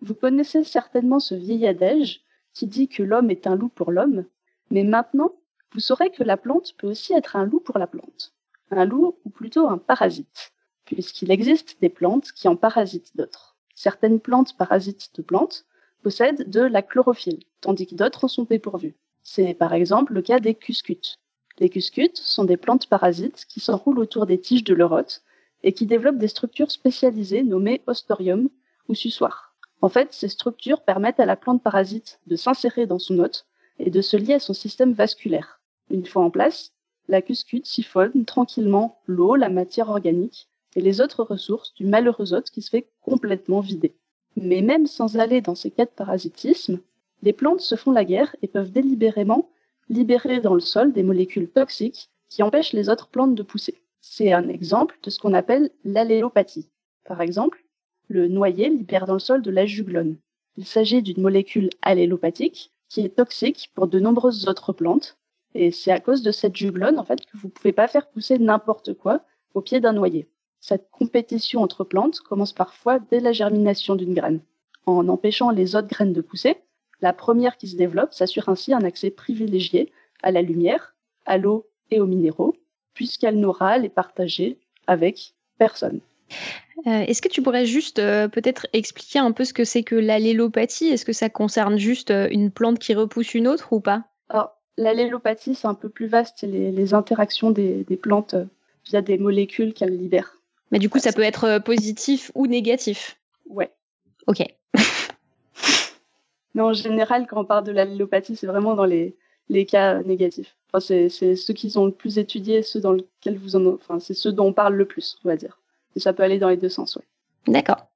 vous connaissez certainement ce vieil adage qui dit que l'homme est un loup pour l'homme, mais maintenant, vous saurez que la plante peut aussi être un loup pour la plante. Un loup ou plutôt un parasite, puisqu'il existe des plantes qui en parasitent d'autres. Certaines plantes parasites de plantes possèdent de la chlorophylle, tandis que d'autres en sont dépourvues. C'est par exemple le cas des cuscutes. Les cuscutes sont des plantes parasites qui s'enroulent autour des tiges de l'eurote et qui développent des structures spécialisées nommées ostorium ou sussoir. En fait, ces structures permettent à la plante parasite de s'insérer dans son hôte et de se lier à son système vasculaire. Une fois en place, la cuscute siphonne tranquillement l'eau, la matière organique et les autres ressources du malheureux hôte qui se fait complètement vider. Mais même sans aller dans ces cas de parasitisme, les plantes se font la guerre et peuvent délibérément libérer dans le sol des molécules toxiques qui empêchent les autres plantes de pousser. C'est un exemple de ce qu'on appelle l'allélopathie. Par exemple, le noyer libère dans le sol de la juglone. Il s'agit d'une molécule allélopathique qui est toxique pour de nombreuses autres plantes, et c'est à cause de cette juglone en fait que vous ne pouvez pas faire pousser n'importe quoi au pied d'un noyer. Cette compétition entre plantes commence parfois dès la germination d'une graine. En empêchant les autres graines de pousser, la première qui se développe s'assure ainsi un accès privilégié à la lumière, à l'eau et aux minéraux, puisqu'elle n'aura à les partager avec personne. Euh, est-ce que tu pourrais juste euh, peut-être expliquer un peu ce que c'est que l'allélopathie? Est-ce que ça concerne juste euh, une plante qui repousse une autre ou pas? Alors, l'allélopathie, c'est un peu plus vaste, c'est les, interactions des, des, plantes via des molécules qu'elles libèrent. Mais du coup, ça peut être positif ou négatif Ouais. Ok. [LAUGHS] Mais en général, quand on parle de l'allélopathie, c'est vraiment dans les, les cas négatifs. Enfin, c'est, c'est ceux qui sont le plus étudiés, ceux dans lesquels vous en, enfin, c'est ceux dont on parle le plus, on va dire. Et ça peut aller dans les deux sens, ouais. D'accord.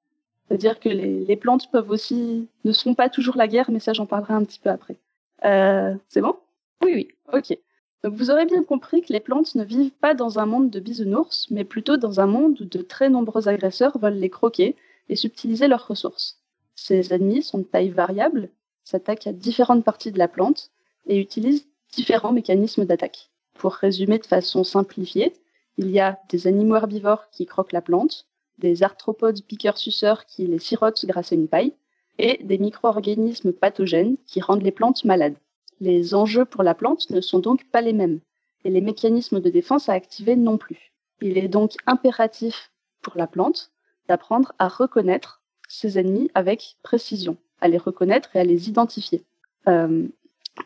C'est-à-dire que les, les, plantes peuvent aussi, ne sont pas toujours la guerre, mais ça, j'en parlerai un petit peu après. Euh, c'est bon? Oui, oui. Ok. Vous aurez bien compris que les plantes ne vivent pas dans un monde de bisounours, mais plutôt dans un monde où de très nombreux agresseurs veulent les croquer et subtiliser leurs ressources. Ces ennemis sont de taille variable, s'attaquent à différentes parties de la plante et utilisent différents mécanismes d'attaque. Pour résumer de façon simplifiée, il y a des animaux herbivores qui croquent la plante, des arthropodes piqueurs-suceurs qui les sirotent grâce à une paille, et des micro-organismes pathogènes qui rendent les plantes malades. Les enjeux pour la plante ne sont donc pas les mêmes, et les mécanismes de défense à activer non plus. Il est donc impératif pour la plante d'apprendre à reconnaître ses ennemis avec précision, à les reconnaître et à les identifier. Euh,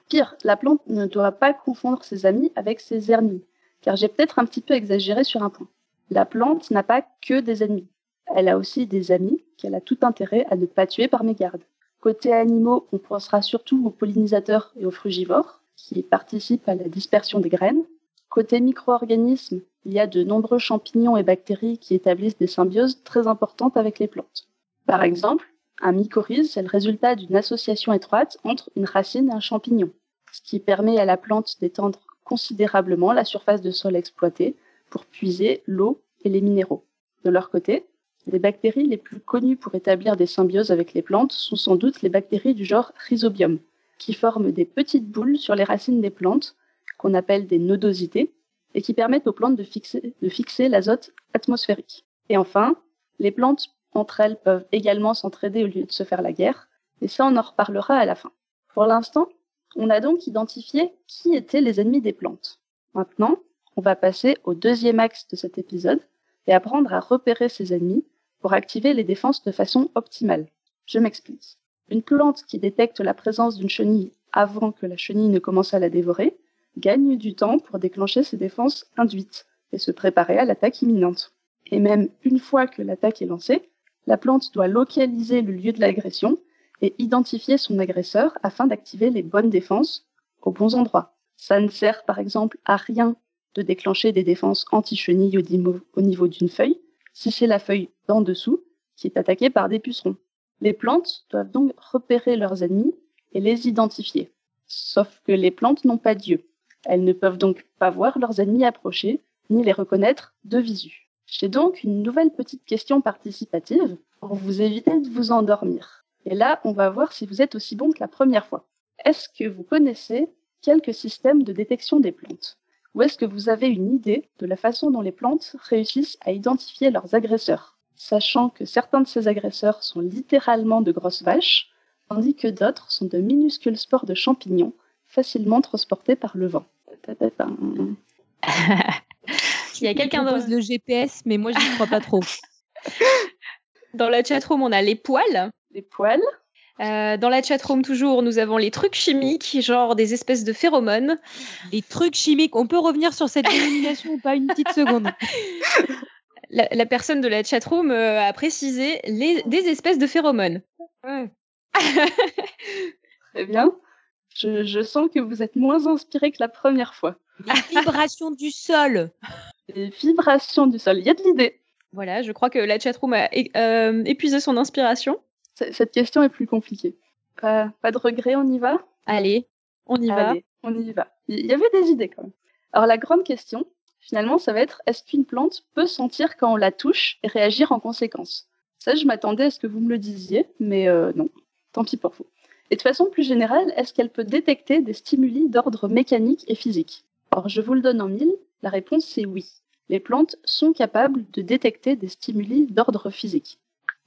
pire, la plante ne doit pas confondre ses amis avec ses ennemis, car j'ai peut-être un petit peu exagéré sur un point. La plante n'a pas que des ennemis. Elle a aussi des amis qu'elle a tout intérêt à ne pas tuer par mégarde. Côté animaux, on pensera surtout aux pollinisateurs et aux frugivores, qui participent à la dispersion des graines. Côté micro-organismes, il y a de nombreux champignons et bactéries qui établissent des symbioses très importantes avec les plantes. Par exemple, un mycorhize, c'est le résultat d'une association étroite entre une racine et un champignon, ce qui permet à la plante d'étendre considérablement la surface de sol exploitée pour puiser l'eau et les minéraux. De leur côté, les bactéries les plus connues pour établir des symbioses avec les plantes sont sans doute les bactéries du genre Rhizobium, qui forment des petites boules sur les racines des plantes, qu'on appelle des nodosités, et qui permettent aux plantes de fixer, l'azote atmosphérique. Et enfin, les plantes entre elles peuvent également s'entraider au lieu de se faire la guerre, et ça on en reparlera à la fin. Pour l'instant, on a donc identifié qui étaient les ennemis des plantes. Maintenant, on va passer au deuxième axe de cet épisode et apprendre à repérer ces ennemis pour activer les défenses de façon optimale. Je m'explique. Une plante qui détecte la présence d'une chenille avant que la chenille ne commence à la dévorer gagne du temps pour déclencher ses défenses induites et se préparer à l'attaque imminente. Et même une fois que l'attaque est lancée, la plante doit localiser le lieu de l'agression et identifier son agresseur afin d'activer les bonnes défenses aux bons endroits. Ça ne sert par exemple à rien de déclencher des défenses anti-chenilles au niveau d'une feuille si c'est la feuille d'en dessous qui est attaquée par des pucerons. Les plantes doivent donc repérer leurs ennemis et les identifier. Sauf que les plantes n'ont pas d'yeux. Elles ne peuvent donc pas voir leurs ennemis approcher, ni les reconnaître de visu. J'ai donc une nouvelle petite question participative pour vous éviter de vous endormir. Et là, on va voir si vous êtes aussi bon que la première fois. Est-ce que vous connaissez quelques systèmes de détection des plantes? Ou est-ce que vous avez une idée de la façon dont les plantes réussissent à identifier leurs agresseurs? Sachant que certains de ces agresseurs sont littéralement de grosses vaches, tandis que d'autres sont de minuscules spores de champignons facilement transportés par le vent. [LAUGHS] Il y a quelqu'un dans le GPS, mais moi je ne crois pas trop. [LAUGHS] Dans la chatroom, on a les poils. Les poils. Euh, dans la chatroom, toujours, nous avons les trucs chimiques, genre des espèces de phéromones. Les trucs chimiques, on peut revenir sur cette [LAUGHS] dénomination ou pas une petite seconde la, personne de la chatroom euh, a précisé les, des espèces de phéromones. Très bien. Je, sens que vous êtes moins inspiré que la première fois. Les vibrations du sol. Les vibrations du sol. Il y a de l'idée. Voilà, je crois que la chatroom a euh, épuisé son inspiration. Cette question est plus compliquée. Pas, de regret, on y va? Allez, on y va. On y va. Il y avait des idées quand même. Alors la grande question, finalement, ça va être est-ce qu'une plante peut sentir quand on la touche et réagir en conséquence? Ça, je m'attendais à ce que vous me le disiez, mais euh, non. Tant pis pour vous. Et de façon plus générale, est-ce qu'elle peut détecter des stimuli d'ordre mécanique et physique? Alors, je vous le donne en mille. La réponse, c'est oui. Les plantes sont capables de détecter des stimuli d'ordre physique.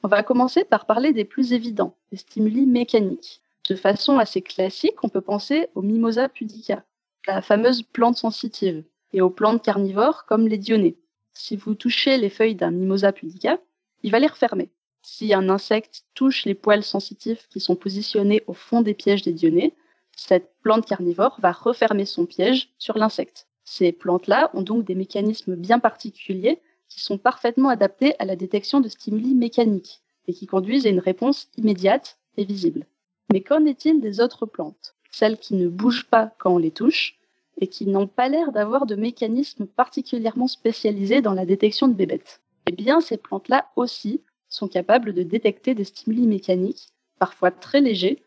On va commencer par parler des plus évidents, des stimuli mécaniques. De façon assez classique, on peut penser aux Mimosa pudica, la fameuse plante sensitive, et aux plantes carnivores comme les dionnées. Si vous touchez les feuilles d'un Mimosa pudica, il va les refermer. Si un insecte touche les poils sensitifs qui sont positionnés au fond des pièges des dionnées, cette plante carnivore va refermer son piège sur l'insecte. Ces plantes-là ont donc des mécanismes bien particuliers qui sont parfaitement adaptés à la détection de stimuli mécaniques et qui conduisent à une réponse immédiate et visible. Mais qu'en est-il des autres plantes? Celles qui ne bougent pas quand on les touche et qui n'ont pas l'air d'avoir de mécanismes particulièrement spécialisés dans la détection de bébêtes. Eh bien, ces plantes-là aussi sont capables de détecter des stimuli mécaniques, parfois très légers,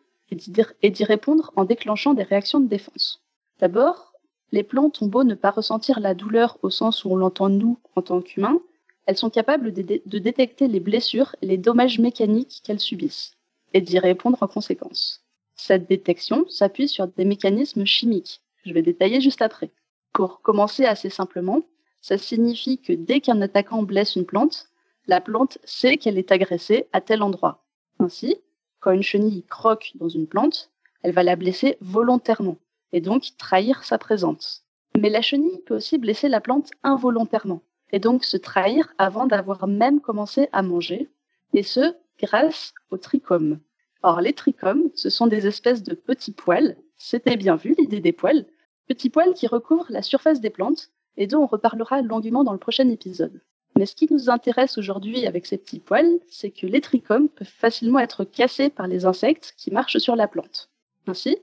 et d'y répondre en déclenchant des réactions de défense. D'abord, les plantes ont beau ne pas ressentir la douleur au sens où on l'entend nous en tant qu'humains, elles sont capables de, détecter les blessures et les dommages mécaniques qu'elles subissent, et d'y répondre en conséquence. Cette détection s'appuie sur des mécanismes chimiques, je vais détailler juste après. Pour commencer assez simplement, ça signifie que dès qu'un attaquant blesse une plante, la plante sait qu'elle est agressée à tel endroit. Ainsi, quand une chenille croque dans une plante, elle va la blesser volontairement et donc trahir sa présence. Mais la chenille peut aussi blesser la plante involontairement et donc se trahir avant d'avoir même commencé à manger, et ce, grâce aux trichomes. Or, les trichomes, ce sont des espèces de petits poils, c'était bien vu l'idée des poils, petits poils qui recouvrent la surface des plantes et dont on reparlera longuement dans le prochain épisode. Mais ce qui nous intéresse aujourd'hui avec ces petits poils, c'est que les trichomes peuvent facilement être cassés par les insectes qui marchent sur la plante. Ainsi,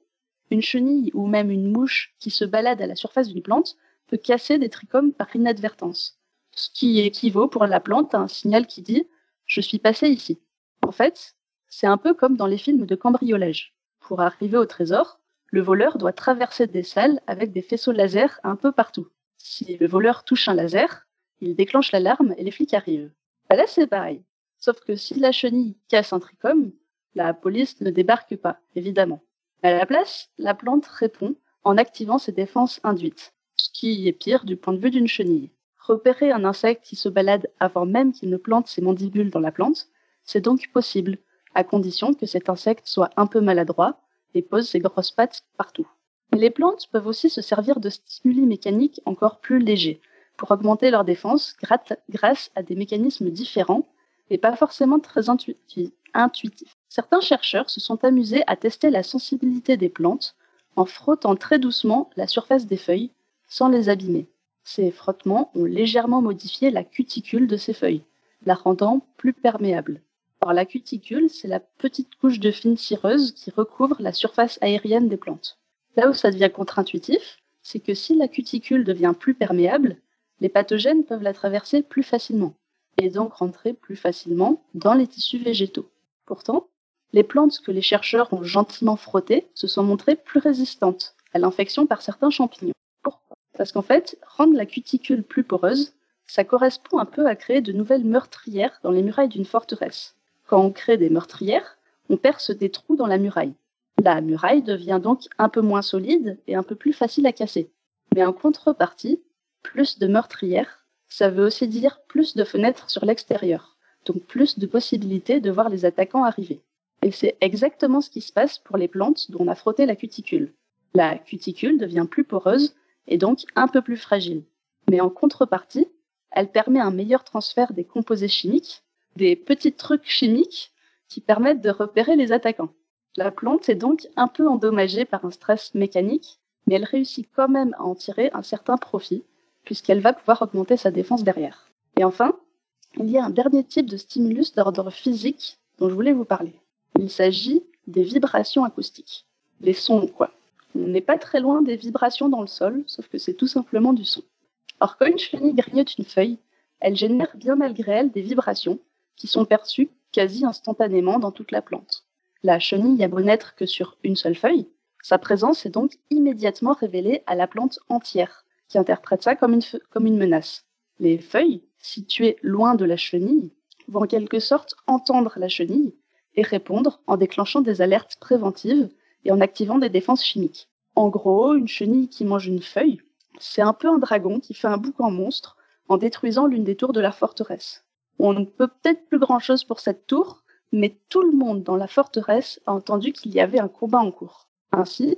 une chenille ou même une mouche qui se balade à la surface d'une plante peut casser des trichomes par inadvertance, ce qui équivaut pour la plante à un signal qui dit ⁇ Je suis passé ici ⁇ En fait, c'est un peu comme dans les films de cambriolage. Pour arriver au trésor, le voleur doit traverser des salles avec des faisceaux laser un peu partout. Si le voleur touche un laser, il déclenche l'alarme et les flics arrivent. Bah là, c'est pareil. Sauf que si la chenille casse un trichome, la police ne débarque pas, évidemment. À la place, la plante répond en activant ses défenses induites, ce qui est pire du point de vue d'une chenille. Repérer un insecte qui se balade avant même qu'il ne plante ses mandibules dans la plante, c'est donc possible, à condition que cet insecte soit un peu maladroit et pose ses grosses pattes partout. Les plantes peuvent aussi se servir de stimuli mécaniques encore plus légers, pour augmenter leur défense grâce à des mécanismes différents et pas forcément très intuitifs. Certains chercheurs se sont amusés à tester la sensibilité des plantes en frottant très doucement la surface des feuilles sans les abîmer. Ces frottements ont légèrement modifié la cuticule de ces feuilles, la rendant plus perméable. Or, la cuticule, c'est la petite couche de fine cireuse qui recouvre la surface aérienne des plantes. Là où ça devient contre-intuitif, c'est que si la cuticule devient plus perméable, les pathogènes peuvent la traverser plus facilement et donc rentrer plus facilement dans les tissus végétaux. Pourtant, les plantes que les chercheurs ont gentiment frottées se sont montrées plus résistantes à l'infection par certains champignons. Pourquoi? Parce qu'en fait, rendre la cuticule plus poreuse, ça correspond un peu à créer de nouvelles meurtrières dans les murailles d'une forteresse. Quand on crée des meurtrières, on perce des trous dans la muraille. La muraille devient donc un peu moins solide et un peu plus facile à casser. Mais en contrepartie, plus de meurtrières, ça veut aussi dire plus de fenêtres sur l'extérieur, donc plus de possibilités de voir les attaquants arriver. Et c'est exactement ce qui se passe pour les plantes dont on a frotté la cuticule. La cuticule devient plus poreuse et donc un peu plus fragile. Mais en contrepartie, elle permet un meilleur transfert des composés chimiques, des petits trucs chimiques qui permettent de repérer les attaquants. La plante est donc un peu endommagée par un stress mécanique, mais elle réussit quand même à en tirer un certain profit, puisqu'elle va pouvoir augmenter sa défense derrière. Et enfin, il y a un dernier type de stimulus d'ordre physique dont je voulais vous parler. Il s'agit des vibrations acoustiques. Les sons, quoi. On n'est pas très loin des vibrations dans le sol, sauf que c'est tout simplement du son. Or, quand une chenille grignote une feuille, elle génère bien malgré elle des vibrations qui sont perçues quasi instantanément dans toute la plante. La chenille a beau n'être que sur une seule feuille, sa présence est donc immédiatement révélée à la plante entière, qui interprète ça comme une, comme une menace. Les feuilles, situées loin de la chenille, vont en quelque sorte entendre la chenille et répondre en déclenchant des alertes préventives et en activant des défenses chimiques. En gros, une chenille qui mange une feuille, c'est un peu un dragon qui fait un boucan monstre en détruisant l'une des tours de la forteresse. On ne peut peut-être plus grand-chose pour cette tour, mais tout le monde dans la forteresse a entendu qu'il y avait un combat en cours. Ainsi,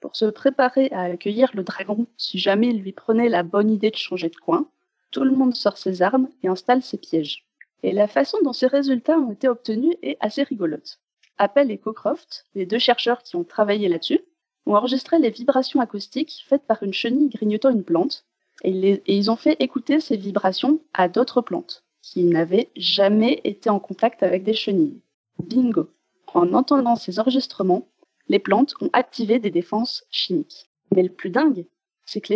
pour se préparer à accueillir le dragon si jamais il lui prenait la bonne idée de changer de coin, tout le monde sort ses armes et installe ses pièges. Et la façon dont ces résultats ont été obtenus est assez rigolote. Appel et Cocroft, les deux chercheurs qui ont travaillé là-dessus, ont enregistré les vibrations acoustiques faites par une chenille grignotant une plante, et, ils ont fait écouter ces vibrations à d'autres plantes qui n'avaient jamais été en contact avec des chenilles. Bingo En entendant ces enregistrements, les plantes ont activé des défenses chimiques. Mais le plus dingue, c'est que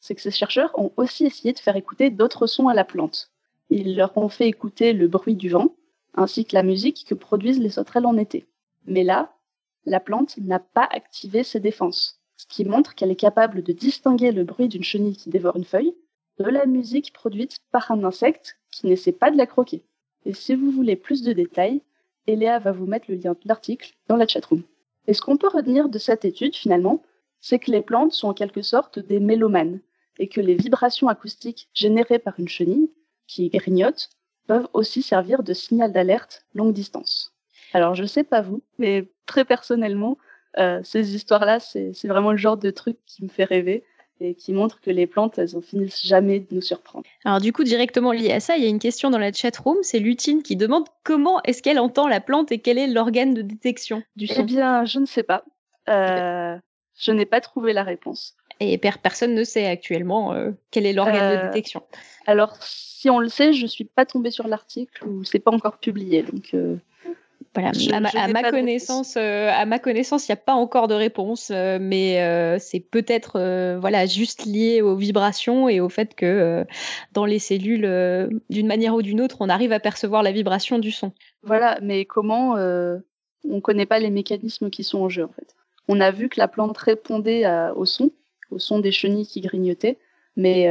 c'est que ces chercheurs ont aussi essayé de faire écouter d'autres sons à la plante. Ils leur ont fait écouter le bruit du vent, ainsi que la musique que produisent les sauterelles en été. Mais là, la plante n'a pas activé ses défenses, ce qui montre qu'elle est capable de distinguer le bruit d'une chenille qui dévore une feuille de la musique produite par un insecte qui n'essaie pas de la croquer. Et si vous voulez plus de détails, Eléa va vous mettre le lien de l'article dans la chatroom. Et ce qu'on peut retenir de cette étude, finalement, c'est que les plantes sont en quelque sorte des mélomanes, et que les vibrations acoustiques générées par une chenille, qui grignote, peuvent aussi servir de signal d'alerte longue distance. Alors je sais pas vous, mais très personnellement, euh, ces histoires-là, c'est vraiment le genre de truc qui me fait rêver et qui montre que les plantes, elles en finissent jamais de nous surprendre. Alors du coup, directement lié à ça, il y a une question dans la chat room, c'est Lutine qui demande comment est-ce qu'elle entend la plante et quel est l'organe de détection du son? Eh bien, je ne sais pas. Euh, je n'ai pas trouvé la réponse. Et personne ne sait actuellement euh, quel est l'organe de détection. Alors, si on le sait, je suis pas tombée sur l'article ou c'est pas encore publié, donc. Voilà, à, ma, connaissance, euh, à ma connaissance, il n'y a pas encore de réponse, euh, mais euh, c'est peut-être voilà juste lié aux vibrations et au fait que dans les cellules, d'une manière ou d'une autre, on arrive à percevoir la vibration du son. Voilà, mais comment On ne connaît pas les mécanismes qui sont en jeu en fait? On a vu que la plante répondait au son, au son des chenilles qui grignotaient, mais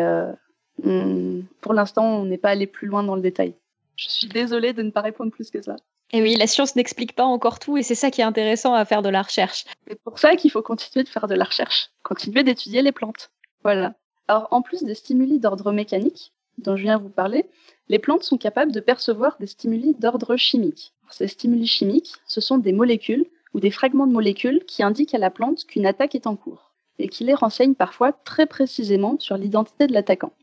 pour l'instant, on n'est pas allé plus loin dans le détail. Je suis désolée de ne pas répondre plus que ça. Et oui, la science n'explique pas encore tout et c'est ça qui est intéressant à faire de la recherche. C'est pour ça qu'il faut continuer de faire de la recherche, continuer d'étudier les plantes. Voilà. Alors, en plus des stimuli d'ordre mécanique, dont je viens vous parler, les plantes sont capables de percevoir des stimuli d'ordre chimique. ces stimuli chimiques, ce sont des molécules ou des fragments de molécules qui indiquent à la plante qu'une attaque est en cours et qui les renseignent parfois très précisément sur l'identité de l'attaquant.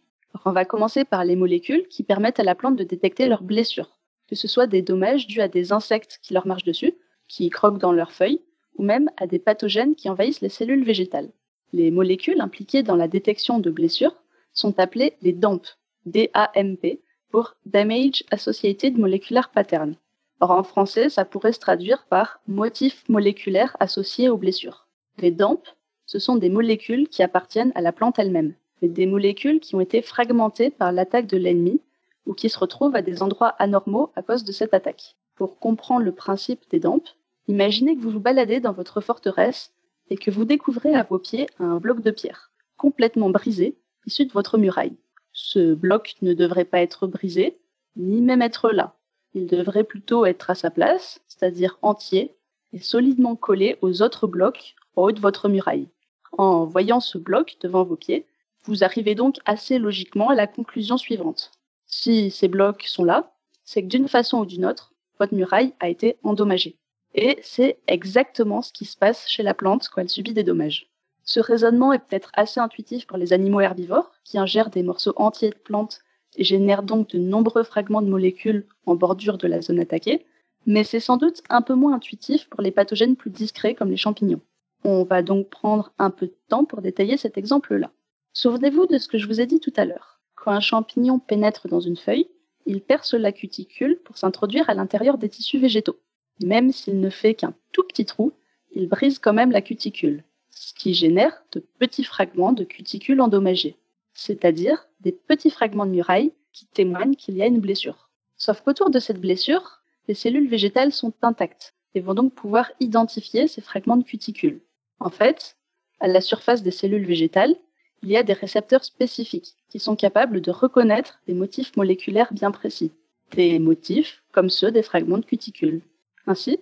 on va commencer par les molécules qui permettent à la plante de détecter leurs blessures que ce soit des dommages dus à des insectes qui leur marchent dessus, qui croquent dans leurs feuilles, ou même à des pathogènes qui envahissent les cellules végétales. Les molécules impliquées dans la détection de blessures sont appelées les DAMP, D-A-M-P, pour Damage Associated Molecular Pattern. Or, en français, ça pourrait se traduire par motif moléculaire associé aux blessures. Les DAMP, ce sont des molécules qui appartiennent à la plante elle-même, mais des molécules qui ont été fragmentées par l'attaque de l'ennemi ou qui se retrouvent à des endroits anormaux à cause de cette attaque. Pour comprendre le principe des DAMP, imaginez que vous vous baladez dans votre forteresse et que vous découvrez à vos pieds un bloc de pierre, complètement brisé, issu de votre muraille. Ce bloc ne devrait pas être brisé, ni même être là. il devrait plutôt être à sa place, c'est-à-dire entier, et solidement collé aux autres blocs en haut de votre muraille. En voyant ce bloc devant vos pieds, vous arrivez donc assez logiquement à la conclusion suivante. Si ces blocs sont là, c'est que d'une façon ou d'une autre, votre muraille a été endommagée. Et c'est exactement ce qui se passe chez la plante quand elle subit des dommages. Ce raisonnement est peut-être assez intuitif pour les animaux herbivores, qui ingèrent des morceaux entiers de plantes et génèrent donc de nombreux fragments de molécules en bordure de la zone attaquée, mais c'est sans doute un peu moins intuitif pour les pathogènes plus discrets comme les champignons. On va donc prendre un peu de temps pour détailler cet exemple-là. Souvenez-vous de ce que je vous ai dit tout à l'heure. Quand un champignon pénètre dans une feuille, il perce la cuticule pour s'introduire à l'intérieur des tissus végétaux. Même s'il ne fait qu'un tout petit trou, il brise quand même la cuticule, ce qui génère de petits fragments de cuticule endommagés, c'est-à-dire des petits fragments de muraille qui témoignent qu'il y a une blessure. Sauf qu'autour de cette blessure, les cellules végétales sont intactes et vont donc pouvoir identifier ces fragments de cuticule. En fait, à la surface des cellules végétales, il y a des récepteurs spécifiques qui sont capables de reconnaître des motifs moléculaires bien précis, des motifs comme ceux des fragments de cuticule. Ainsi,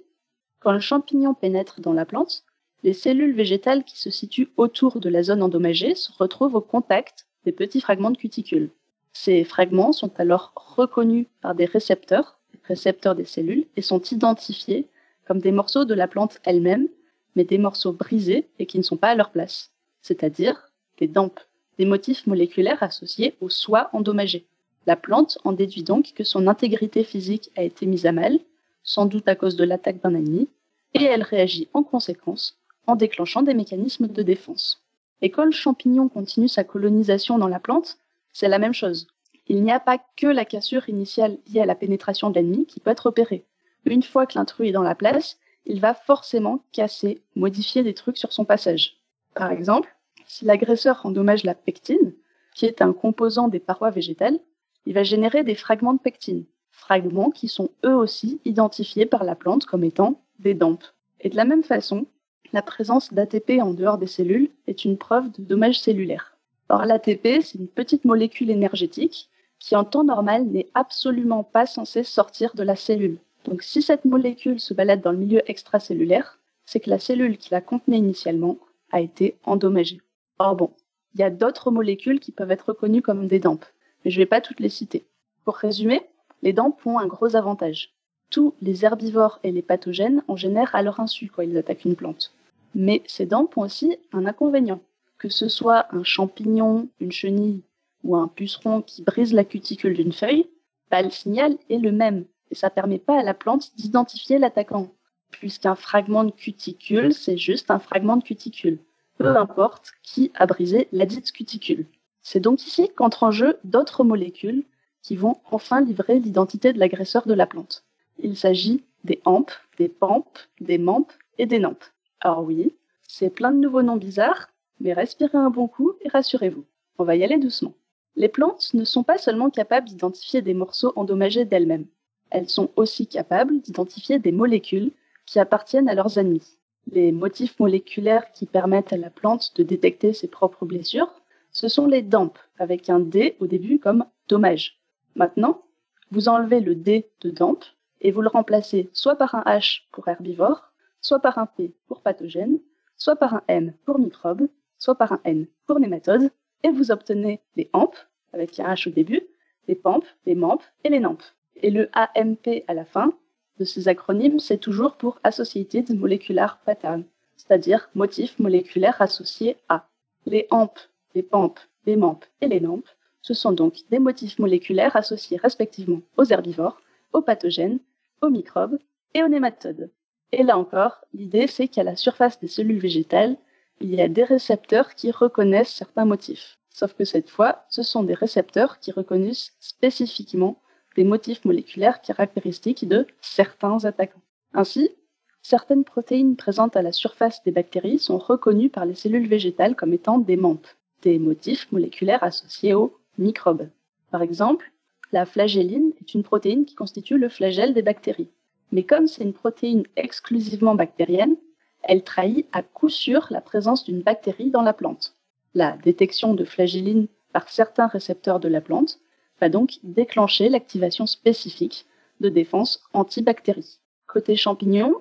quand le champignon pénètre dans la plante, les cellules végétales qui se situent autour de la zone endommagée se retrouvent au contact des petits fragments de cuticule. Ces fragments sont alors reconnus par des récepteurs, des récepteurs des cellules, et sont identifiés comme des morceaux de la plante elle-même, mais des morceaux brisés et qui ne sont pas à leur place, c'est-à-dire des DAMP, des motifs moléculaires associés au soi endommagé. La plante en déduit donc que son intégrité physique a été mise à mal, sans doute à cause de l'attaque d'un ennemi, et elle réagit en conséquence en déclenchant des mécanismes de défense. Et quand le champignon continue sa colonisation dans la plante, c'est la même chose. Il n'y a pas que la cassure initiale liée à la pénétration de l'ennemi qui peut être opérée. Une fois que l'intrus est dans la place, il va forcément casser, modifier des trucs sur son passage. Par exemple, si l'agresseur endommage la pectine, qui est un composant des parois végétales, il va générer des fragments de pectine, fragments qui sont eux aussi identifiés par la plante comme étant des dampes. Et de la même façon, la présence d'ATP en dehors des cellules est une preuve de dommage cellulaire. Or, l'ATP, c'est une petite molécule énergétique qui, en temps normal, n'est absolument pas censée sortir de la cellule. Donc, si cette molécule se balade dans le milieu extracellulaire, c'est que la cellule qui la contenait initialement a été endommagée. Or bon, il y a d'autres molécules qui peuvent être reconnues comme des DAMP, mais je ne vais pas toutes les citer. Pour résumer, les DAMP ont un gros avantage. Tous les herbivores et les pathogènes en génèrent à leur insu quand ils attaquent une plante. Mais ces DAMP ont aussi un inconvénient. Que ce soit un champignon, une chenille ou un puceron qui brise la cuticule d'une feuille, bah, le signal est le même et ça ne permet pas à la plante d'identifier l'attaquant. Puisqu'un fragment de cuticule, c'est juste un fragment de cuticule peu importe qui a brisé la dite cuticule. C'est donc ici qu'entrent en jeu d'autres molécules qui vont enfin livrer l'identité de l'agresseur de la plante. Il s'agit des AMP, des PAMP, des MAMP et des NAMP. Alors oui, c'est plein de nouveaux noms bizarres, mais respirez un bon coup et rassurez-vous, on va y aller doucement. Les plantes ne sont pas seulement capables d'identifier des morceaux endommagés d'elles-mêmes, elles sont aussi capables d'identifier des molécules qui appartiennent à leurs ennemis les motifs moléculaires qui permettent à la plante de détecter ses propres blessures, ce sont les DAMP, avec un D au début comme dommage. Maintenant, vous enlevez le D de DAMP et vous le remplacez soit par un H pour herbivore, soit par un P pour pathogène, soit par un M pour microbe, soit par un N pour nématode, et vous obtenez les AMP, avec un H au début, les PAMP, les MAMP et les NAMP. Et le AMP à la fin, de ces acronymes, c'est toujours pour Associated Molecular Pattern, c'est-à-dire motif moléculaire associé à. Les AMP, les PAMP, les MAMP et les NAMP, ce sont donc des motifs moléculaires associés respectivement aux herbivores, aux pathogènes, aux microbes et aux nématodes. Et là encore, l'idée c'est qu'à la surface des cellules végétales, il y a des récepteurs qui reconnaissent certains motifs. Sauf que cette fois, ce sont des récepteurs qui reconnaissent spécifiquement des motifs moléculaires caractéristiques de certains attaquants. Ainsi, certaines protéines présentes à la surface des bactéries sont reconnues par les cellules végétales comme étant des MAMP, des motifs moléculaires associés aux microbes. Par exemple, la flagelline est une protéine qui constitue le flagelle des bactéries. Mais comme c'est une protéine exclusivement bactérienne, elle trahit à coup sûr la présence d'une bactérie dans la plante. La détection de flagelline par certains récepteurs de la plante va donc déclencher l'activation spécifique de défense antibactérie. Côté champignons,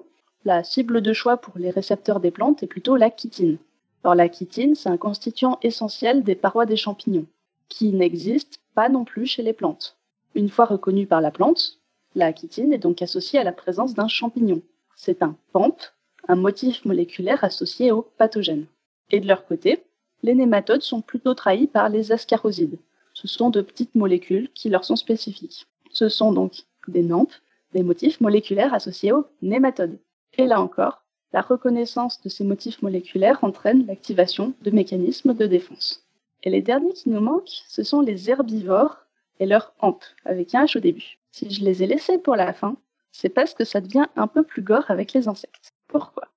la cible de choix pour les récepteurs des plantes est plutôt la chitine. Alors la chitine, c'est un constituant essentiel des parois des champignons, qui n'existe pas non plus chez les plantes. Une fois reconnue par la plante, la chitine est donc associée à la présence d'un champignon. C'est un PAMP, un motif moléculaire associé au pathogène. Et de leur côté, les nématodes sont plutôt trahis par les ascarosides. Ce sont de petites molécules qui leur sont spécifiques. Ce sont donc des NAMP, des motifs moléculaires associés aux nématodes. Et là encore, la reconnaissance de ces motifs moléculaires entraîne l'activation de mécanismes de défense. Et les derniers qui nous manquent, ce sont les herbivores et leur AMP, avec un H au début. Si je les ai laissés pour la fin, c'est parce que ça devient un peu plus gore avec les insectes. Pourquoi?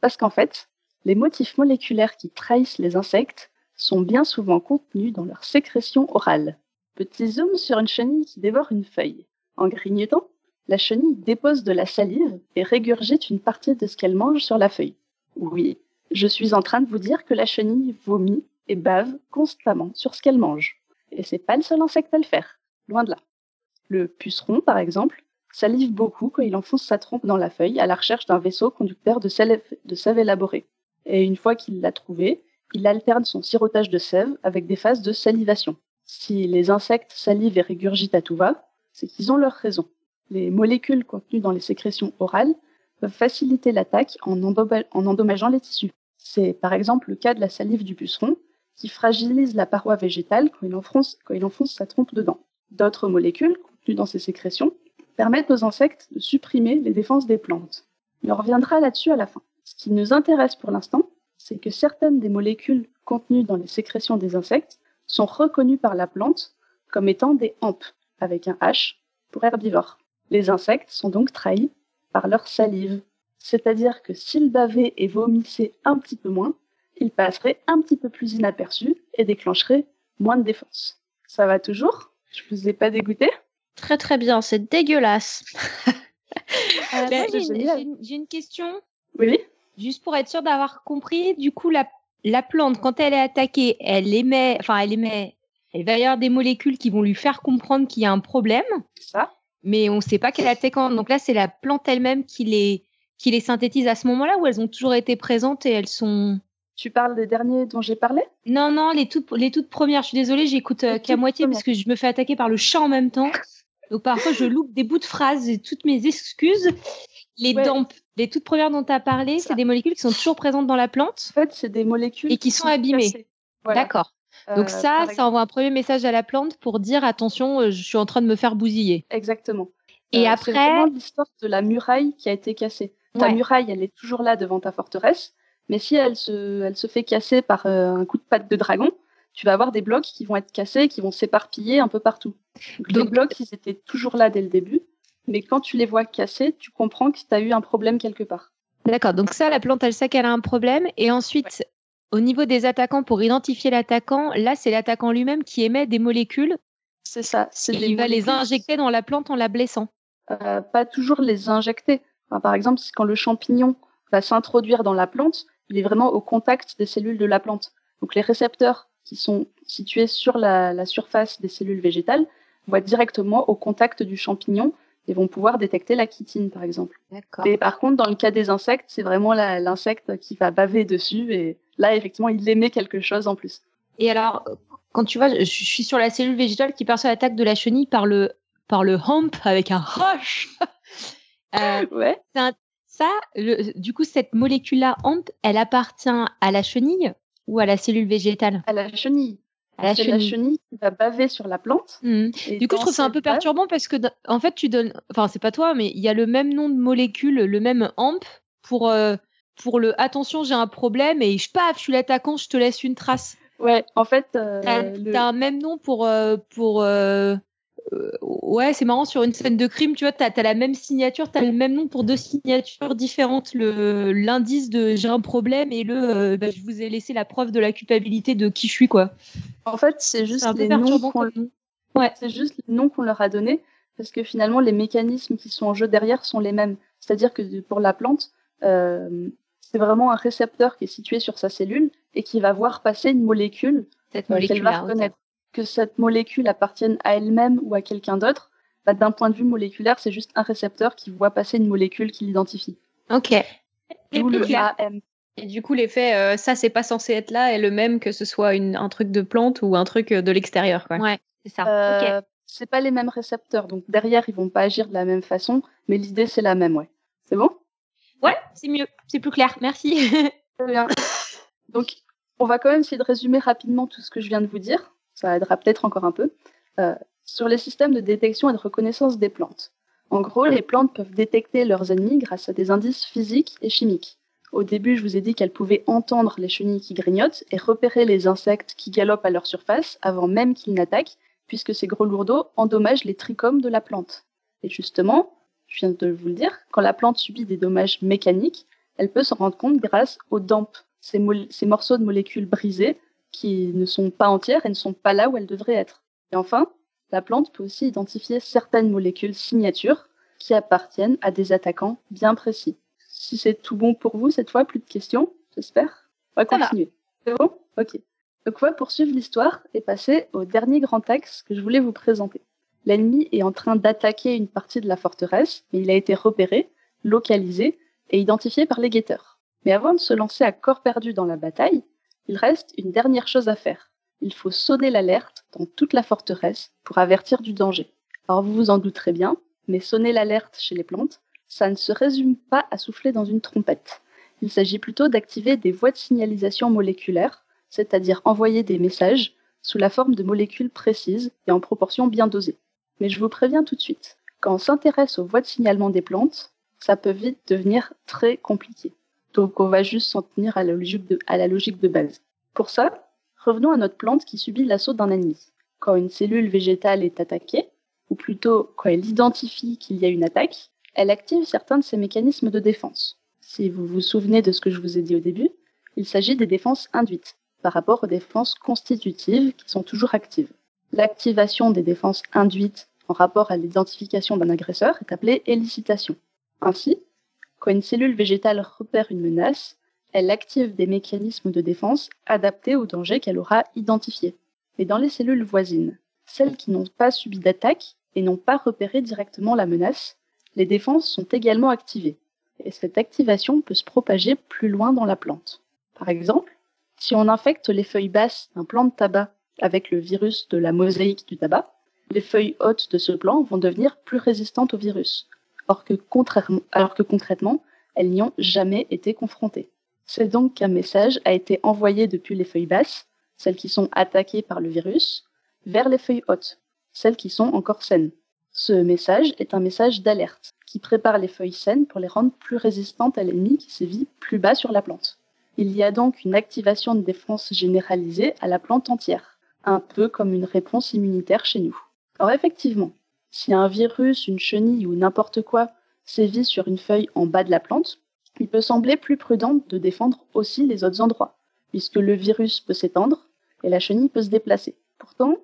Parce qu'en fait, les motifs moléculaires qui trahissent les insectes sont bien souvent contenus dans leur sécrétion orale. Petit zoom sur une chenille qui dévore une feuille. En grignotant, la chenille dépose de la salive et régurgite une partie de ce qu'elle mange sur la feuille. Oui, je suis en train de vous dire que la chenille vomit et bave constamment sur ce qu'elle mange. Et c'est pas le seul insecte à le faire, loin de là. Le puceron, par exemple, salive beaucoup quand il enfonce sa trompe dans la feuille à la recherche d'un vaisseau conducteur de sève, de élaborée. Et une fois qu'il l'a trouvé, il alterne son sirotage de sève avec des phases de salivation. Si les insectes salivent et régurgitent à tout va, c'est qu'ils ont leur raison. Les molécules contenues dans les sécrétions orales peuvent faciliter l'attaque en, en endommageant les tissus. C'est par exemple le cas de la salive du puceron, qui fragilise la paroi végétale quand il enfonce, sa trompe dedans. D'autres molécules dans ces sécrétions permettent aux insectes de supprimer les défenses des plantes. On reviendra là-dessus à la fin. Ce qui nous intéresse pour l'instant, c'est que certaines des molécules contenues dans les sécrétions des insectes sont reconnues par la plante comme étant des AMP, avec un H pour herbivore. Les insectes sont donc trahis par leur salive. C'est-à-dire que s'ils bavaient et vomissaient un petit peu moins, ils passeraient un petit peu plus inaperçus et déclencheraient moins de défense. Ça va toujours? Je vous ai pas dégoûté? Très très bien, c'est dégueulasse. [LAUGHS] Euh, j'ai une, question. Oui. Juste pour être sûr d'avoir compris, du coup, la, la, plante, quand elle est attaquée, elle émet, enfin, elle émet, elle va y avoir des molécules qui vont lui faire comprendre qu'il y a un problème. Ça. Mais on ne sait pas qu'elle est attaquante. Donc là, c'est la plante elle-même qui les, qui les synthétise à ce moment-là ou elles ont toujours été présentes et elles sont. Tu parles des derniers dont j'ai parlé? Non, non, les toutes, les toutes premières. Je suis désolée, j'écoute euh, qu'à moitié parce que je me fais attaquer par le chat en même temps. Donc parfois, je loupe des bouts de phrases et toutes mes excuses. Les les toutes premières dont tu as parlé, c'est des molécules qui sont toujours présentes dans la plante. En fait, c'est des molécules et qui, sont, abîmées. D'accord. Donc euh, ça, ça envoie un premier message à la plante pour dire attention, euh, je suis en train de me faire bousiller. Exactement. Et après, c'est vraiment l'histoire de la muraille qui a été cassée. Ta muraille, elle est toujours là devant ta forteresse, mais si elle se, elle se fait casser par euh, un coup de patte de dragon, tu vas avoir des blocs qui vont être cassés, qui vont s'éparpiller un peu partout. les blocs, ils étaient toujours là dès le début, mais quand tu les vois cassés, tu comprends que tu as eu un problème quelque part. D'accord, donc ça, la plante, elle sait qu'elle a un problème, et ensuite, au niveau des attaquants, pour identifier l'attaquant, là, c'est l'attaquant lui-même qui émet des molécules. C'est ça. il va les injecter dans la plante en la blessant. Euh, pas toujours les injecter. par exemple, quand le champignon va s'introduire dans la plante, il est vraiment au contact des cellules de la plante. Donc les récepteurs qui sont situés sur la, surface des cellules végétales vont être directement au contact du champignon et vont pouvoir détecter la chitine, par exemple. Et par contre, dans le cas des insectes, c'est vraiment l'insecte qui va baver dessus et là, effectivement, il émet quelque chose en plus. Et alors, quand tu vois, je suis sur la cellule végétale qui perçoit l'attaque de la chenille par le, par le hump avec un roche. [LAUGHS] euh, ouais. ça, du coup, cette molécule-là, hump, elle appartient à la chenille ou à la cellule végétale? À la chenille. La chenille. la chenille qui va baver sur la plante. Mmh. Du coup, je trouve ça un peu perturbant parce que, en fait, tu donnes. Enfin, c'est pas toi, mais il y a le même nom de molécule, le même AMP pour, euh, pour le attention, j'ai un problème et je paf, je suis l'attaquant, je te laisse une trace. Ouais, en fait. Euh, t'as, un même nom pour. Euh, pour ouais, c'est marrant, sur une scène de crime, tu vois, tu as, la même signature, tu as le même nom pour deux signatures différentes. L'indice de j'ai un problème et le euh, bah, je vous ai laissé la preuve de la culpabilité de qui je suis, quoi. En fait, c'est juste les noms qu'on ouais. juste les noms qu'on leur a donnés parce que finalement, les mécanismes qui sont en jeu derrière sont les mêmes. C'est-à-dire que pour la plante, euh, c'est vraiment un récepteur qui est situé sur sa cellule et qui va voir passer une molécule qu'elle va reconnaître que cette molécule appartienne à elle-même ou à quelqu'un d'autre, bah, D'un point de vue moléculaire, c'est juste un récepteur qui voit passer une molécule qui l'identifie. Ok. D'où le AM. Et du coup, l'effet, euh, ça, c'est pas censé être là, est le même que ce soit une, un truc de plante ou un truc de l'extérieur. Quoi. Ouais, c'est ça. Euh, ok. C'est pas les mêmes récepteurs, donc derrière, ils vont pas agir de la même façon, mais l'idée, c'est la même, ouais. C'est bon? Ouais, c'est mieux, c'est plus clair. Merci. [LAUGHS] Très bien. Donc, on va quand même essayer de résumer rapidement tout ce que je viens de vous dire. Ça aidera peut-être encore un peu. Euh, sur les systèmes de détection et de reconnaissance des plantes. En gros, les plantes peuvent détecter leurs ennemis grâce à des indices physiques et chimiques. Au début, je vous ai dit qu'elles pouvaient entendre les chenilles qui grignotent et repérer les insectes qui galopent à leur surface avant même qu'ils n'attaquent, puisque ces gros lourdeaux endommagent les trichomes de la plante. Et justement, je viens de vous le dire, quand la plante subit des dommages mécaniques, elle peut s'en rendre compte grâce aux DAMP, ces, ces morceaux de molécules brisées qui ne sont pas entières et ne sont pas là où elles devraient être. Et enfin, la plante peut aussi identifier certaines molécules signatures qui appartiennent à des attaquants bien précis. Si c'est tout bon pour vous cette fois, plus de questions, j'espère. On va continuer. C'est bon? Ok. Donc on va poursuivre l'histoire et passer au dernier grand axe que je voulais vous présenter. L'ennemi est en train d'attaquer une partie de la forteresse, mais il a été repéré, localisé et identifié par les guetteurs. Mais avant de se lancer à corps perdu dans la bataille, il reste une dernière chose à faire. Il faut sonner l'alerte dans toute la forteresse pour avertir du danger. Alors vous vous en douterez bien, mais sonner l'alerte chez les plantes, ça ne se résume pas à souffler dans une trompette. Il s'agit plutôt d'activer des voies de signalisation moléculaires, c'est-à-dire envoyer des messages sous la forme de molécules précises et en proportion bien dosée. Mais je vous préviens tout de suite, quand on s'intéresse aux voies de signalement des plantes, ça peut vite devenir très compliqué. Donc on va juste s'en tenir à la, logique de, base. Pour ça, revenons à notre plante qui subit l'assaut d'un ennemi. Quand une cellule végétale est attaquée, ou plutôt quand elle identifie qu'il y a une attaque, elle active certains de ses mécanismes de défense. Si vous vous souvenez de ce que je vous ai dit au début, il s'agit des défenses induites, par rapport aux défenses constitutives qui sont toujours actives. L'activation des défenses induites en rapport à l'identification d'un agresseur est appelée élicitation. Ainsi, quand une cellule végétale repère une menace, elle active des mécanismes de défense adaptés au danger qu'elle aura identifié. Mais dans les cellules voisines, celles qui n'ont pas subi d'attaque et n'ont pas repéré directement la menace, les défenses sont également activées. Et cette activation peut se propager plus loin dans la plante. Par exemple, si on infecte les feuilles basses d'un plant de tabac avec le virus de la mosaïque du tabac, les feuilles hautes de ce plant vont devenir plus résistantes au virus, alors que, concrètement, elles n'y ont jamais été confrontées. C'est donc qu'un message a été envoyé depuis les feuilles basses, celles qui sont attaquées par le virus, vers les feuilles hautes, celles qui sont encore saines. Ce message est un message d'alerte qui prépare les feuilles saines pour les rendre plus résistantes à l'ennemi qui sévit plus bas sur la plante. Il y a donc une activation de défense généralisée à la plante entière, un peu comme une réponse immunitaire chez nous. Alors effectivement, si un virus, une chenille ou n'importe quoi sévit sur une feuille en bas de la plante, il peut sembler plus prudent de défendre aussi les autres endroits, puisque le virus peut s'étendre et la chenille peut se déplacer. Pourtant,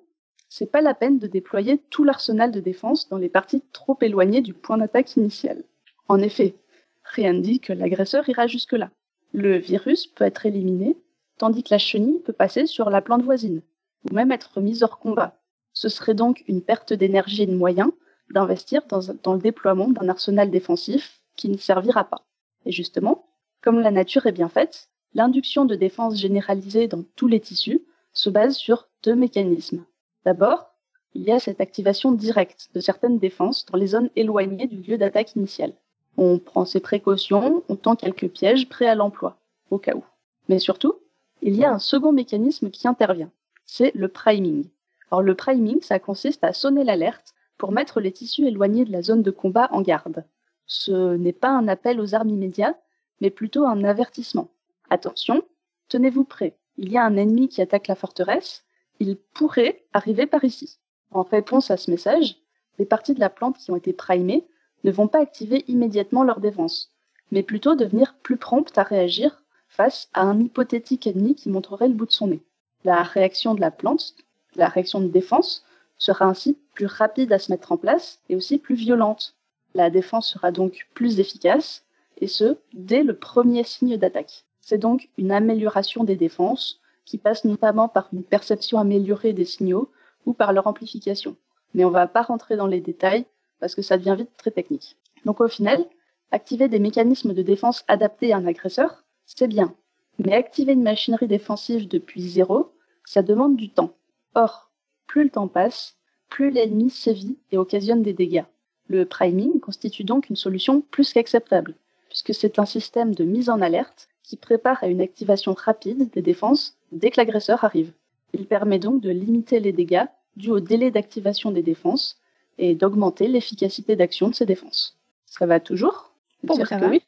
c'est pas la peine de déployer tout l'arsenal de défense dans les parties trop éloignées du point d'attaque initial. En effet, rien ne dit que l'agresseur ira jusque-là. Le virus peut être éliminé, tandis que la chenille peut passer sur la plante voisine, ou même être mise hors combat. Ce serait donc une perte d'énergie et de moyens d'investir dans, le déploiement d'un arsenal défensif qui ne servira pas. Et justement, comme la nature est bien faite, l'induction de défense généralisée dans tous les tissus se base sur deux mécanismes. D'abord, il y a cette activation directe de certaines défenses dans les zones éloignées du lieu d'attaque initial. On prend ses précautions, on tend quelques pièges prêts à l'emploi, au cas où. Mais surtout, il y a un second mécanisme qui intervient, c'est le priming. Alors le priming, ça consiste à sonner l'alerte pour mettre les tissus éloignés de la zone de combat en garde. Ce n'est pas un appel aux armes immédiats, mais plutôt un avertissement. Attention, tenez-vous prêts, il y a un ennemi qui attaque la forteresse, il pourrait arriver par ici. En réponse à ce message, les parties de la plante qui ont été primées ne vont pas activer immédiatement leur défense, mais plutôt devenir plus promptes à réagir face à un hypothétique ennemi qui montrerait le bout de son nez. La réaction de la plante, la réaction de défense, sera ainsi plus rapide à se mettre en place et aussi plus violente. La défense sera donc plus efficace, et ce, dès le premier signe d'attaque. C'est donc une amélioration des défenses qui passe notamment par une perception améliorée des signaux ou par leur amplification. Mais on va pas rentrer dans les détails parce que ça devient vite très technique. Donc au final, activer des mécanismes de défense adaptés à un agresseur, c'est bien. Mais activer une machinerie défensive depuis zéro, ça demande du temps. Or, plus le temps passe, plus l'ennemi sévit et occasionne des dégâts. Le priming constitue donc une solution plus qu'acceptable, puisque c'est un système de mise en alerte qui prépare à une activation rapide des défenses dès que l'agresseur arrive. Il permet donc de limiter les dégâts dus au délai d'activation des défenses et d'augmenter l'efficacité d'action de ces défenses. Ça va toujours? Bon, bah, ça va. Oui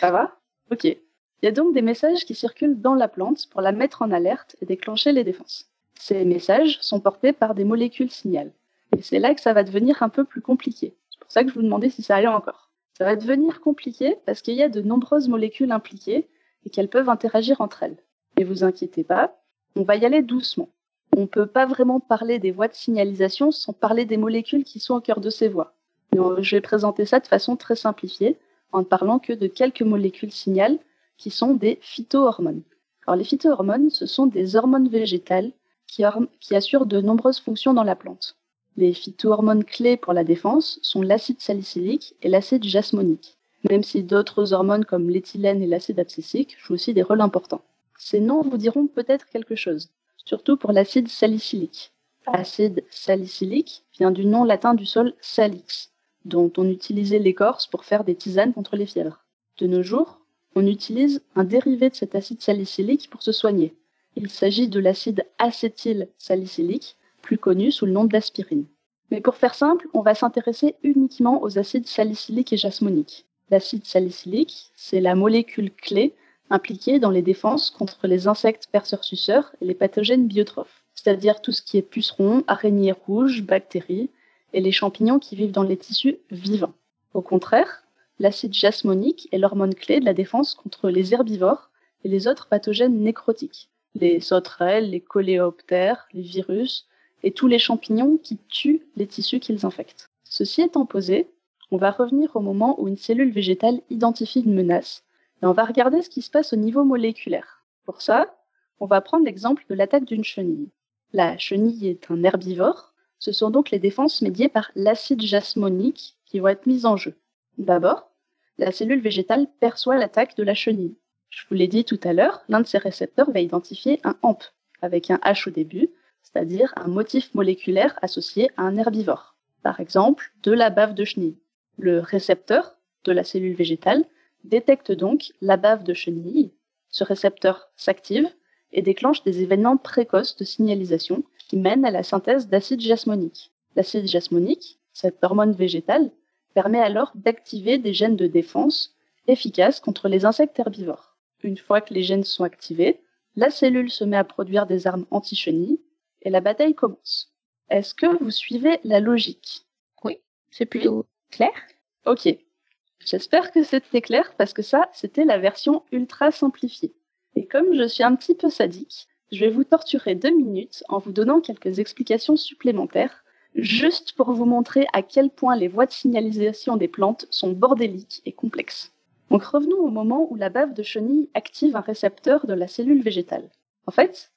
Ça va? Ok. Il y a donc des messages qui circulent dans la plante pour la mettre en alerte et déclencher les défenses. Ces messages sont portés par des molécules signal. Et c'est là que ça va devenir un peu plus compliqué. C'est pour ça que je vous demandais si ça allait encore. Ça va devenir compliqué parce qu'il y a de nombreuses molécules impliquées et qu'elles peuvent interagir entre elles. Mais vous inquiétez pas, on va y aller doucement. On ne peut pas vraiment parler des voies de signalisation sans parler des molécules qui sont au cœur de ces voies. On- je vais présenter ça de façon très simplifiée en ne parlant que de quelques molécules signal qui sont des phytohormones. Alors les phytohormones, ce sont des hormones végétales qui, assurent de nombreuses fonctions dans la plante. Les phytohormones clés pour la défense sont l'acide salicylique et l'acide jasmonique, même si d'autres hormones comme l'éthylène et l'acide abscisique jouent aussi des rôles importants. Ces noms vous diront peut-être quelque chose, surtout pour l'acide salicylique. Acide salicylique vient du nom latin du sol salix, dont on utilisait l'écorce pour faire des tisanes contre les fièvres. De nos jours, on utilise un dérivé de cet acide salicylique pour se soigner. Il s'agit de l'acide acétylsalicylique, plus connu sous le nom d'aspirine. Mais pour faire simple, on va s'intéresser uniquement aux acides salicyliques et jasmoniques. L'acide salicylique, c'est la molécule clé impliquée dans les défenses contre les insectes perceurs-suceurs et les pathogènes biotrophes, c'est-à-dire tout ce qui est pucerons, araignées rouges, bactéries et les champignons qui vivent dans les tissus vivants. Au contraire, l'acide jasmonique est l'hormone clé de la défense contre les herbivores et les autres pathogènes nécrotiques, les sauterelles, les coléoptères, les virus et tous les champignons qui tuent les tissus qu'ils infectent. Ceci étant posé, on va revenir au moment où une cellule végétale identifie une menace et on va regarder ce qui se passe au niveau moléculaire. Pour ça, on va prendre l'exemple de l'attaque d'une chenille. La chenille est un herbivore, ce sont donc les défenses médiées par l'acide jasmonique qui vont être mises en jeu. D'abord, la cellule végétale perçoit l'attaque de la chenille. Je vous l'ai dit tout à l'heure, l'un de ces récepteurs va identifier un AMP, avec un H au début, c'est-à-dire un motif moléculaire associé à un herbivore. Par exemple, de la bave de chenille. Le récepteur de la cellule végétale détecte donc la bave de chenille. Ce récepteur s'active et déclenche des événements précoces de signalisation qui mènent à la synthèse d'acide jasmonique. L'acide jasmonique, cette hormone végétale, permet alors d'activer des gènes de défense efficaces contre les insectes herbivores. Une fois que les gènes sont activés, la cellule se met à produire des armes anti-chenilles et la bataille commence. Est-ce que vous suivez la logique? C'est plutôt clair? Ok. J'espère que c'était clair parce que ça, c'était la version ultra simplifiée. Et comme je suis un petit peu sadique, je vais vous torturer deux minutes en vous donnant quelques explications supplémentaires, juste pour vous montrer à quel point les voies de signalisation des plantes sont bordéliques et complexes. Revenons au moment où la bave de chenille active un récepteur de la cellule végétale. En fait,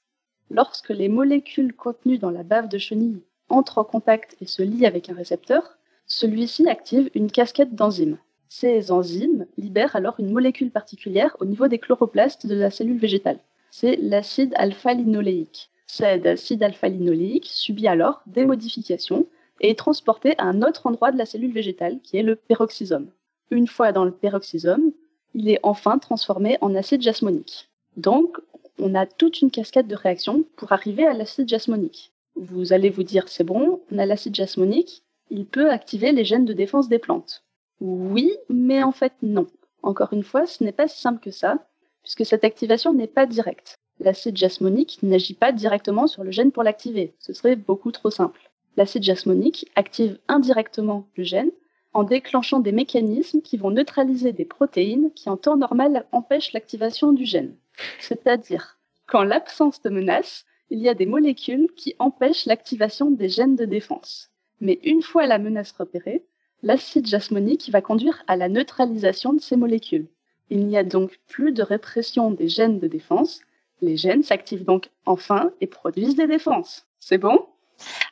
lorsque les molécules contenues dans la bave de chenille entrent en contact et se lient avec un récepteur, celui-ci active une cascade d'enzymes. Ces enzymes libèrent alors une molécule particulière au niveau des chloroplastes de la cellule végétale. C'est l'acide alpha-linoléique. Cet acide alpha-linoléique subit alors des modifications et est transporté à un autre endroit de la cellule végétale qui est le peroxysome. Une fois dans le peroxysome, il est enfin transformé en acide jasmonique. Donc, on a toute une cascade de réactions pour arriver à l'acide jasmonique. Vous allez vous dire, c'est bon, on a l'acide jasmonique, il peut activer les gènes de défense des plantes. Oui, mais en fait non. Encore une fois, ce n'est pas si simple que ça, puisque cette activation n'est pas directe. L'acide jasmonique n'agit pas directement sur le gène pour l'activer, ce serait beaucoup trop simple. L'acide jasmonique active indirectement le gène en déclenchant des mécanismes qui vont neutraliser des protéines qui en temps normal empêchent l'activation du gène. C'est-à-dire qu'en l'absence de menace, il y a des molécules qui empêchent l'activation des gènes de défense. Mais une fois la menace repérée, l'acide jasmonique va conduire à la neutralisation de ces molécules. Il n'y a donc plus de répression des gènes de défense. Les gènes s'activent donc enfin et produisent des défenses. C'est bon?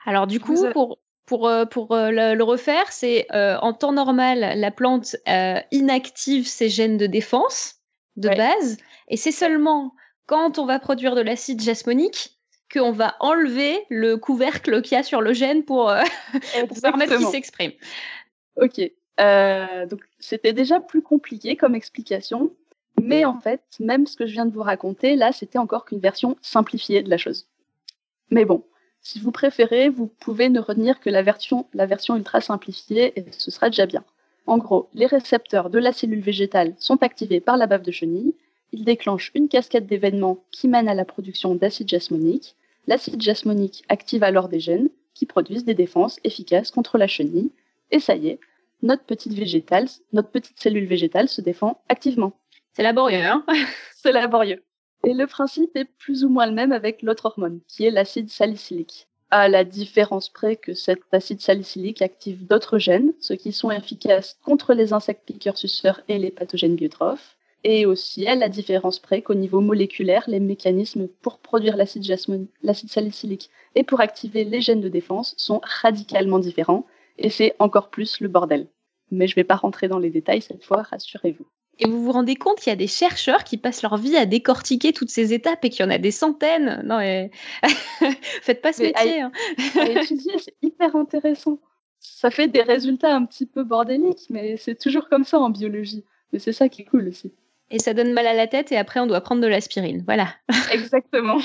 Alors du coup, pour, pour, euh, pour euh, le, refaire, c'est en temps normal, la plante inactive ses gènes de défense de base, et c'est seulement quand on va produire de l'acide jasmonique qu'on va enlever le couvercle qu'il y a sur le gène pour, [LAUGHS] pour permettre qu'il s'exprime. Ok. donc c'était déjà plus compliqué comme explication, mais en fait, même ce que je viens de vous raconter, là, c'était encore qu'une version simplifiée de la chose. Mais bon, si vous préférez, vous pouvez ne retenir que la version, la version ultra simplifiée et ce sera déjà bien. En gros, les récepteurs de la cellule végétale sont activés par la bave de chenille. Ils déclenchent une cascade d'événements qui mènent à la production d'acide jasmonique. L'acide jasmonique active alors des gènes qui produisent des défenses efficaces contre la chenille. Et ça y est, notre petite végétale, notre petite cellule végétale se défend activement. C'est laborieux, hein? [LAUGHS] C'est laborieux. Et le principe est plus ou moins le même avec l'autre hormone, qui est l'acide salicylique. À la différence près que cet acide salicylique active d'autres gènes, ceux qui sont efficaces contre les insectes piqueurs suceurs et les pathogènes biotrophes. Et aussi à la différence près qu'au niveau moléculaire, les mécanismes pour produire l'acide salicylique et pour activer les gènes de défense sont radicalement différents, et c'est encore plus le bordel. Mais je ne vais pas rentrer dans les détails cette fois, rassurez-vous. Et vous vous rendez compte qu'il y a des chercheurs qui passent leur vie à décortiquer toutes ces étapes et qu'il y en a des centaines. Non, mais [LAUGHS] faites pas ce métier. Hein. étudier, c'est hyper intéressant. Ça fait des résultats un petit peu bordéliques, mais c'est toujours comme ça en biologie. Mais c'est ça qui est cool aussi. Et ça donne mal à la tête et après on doit prendre de l'aspirine. Voilà. [LAUGHS] Exactement.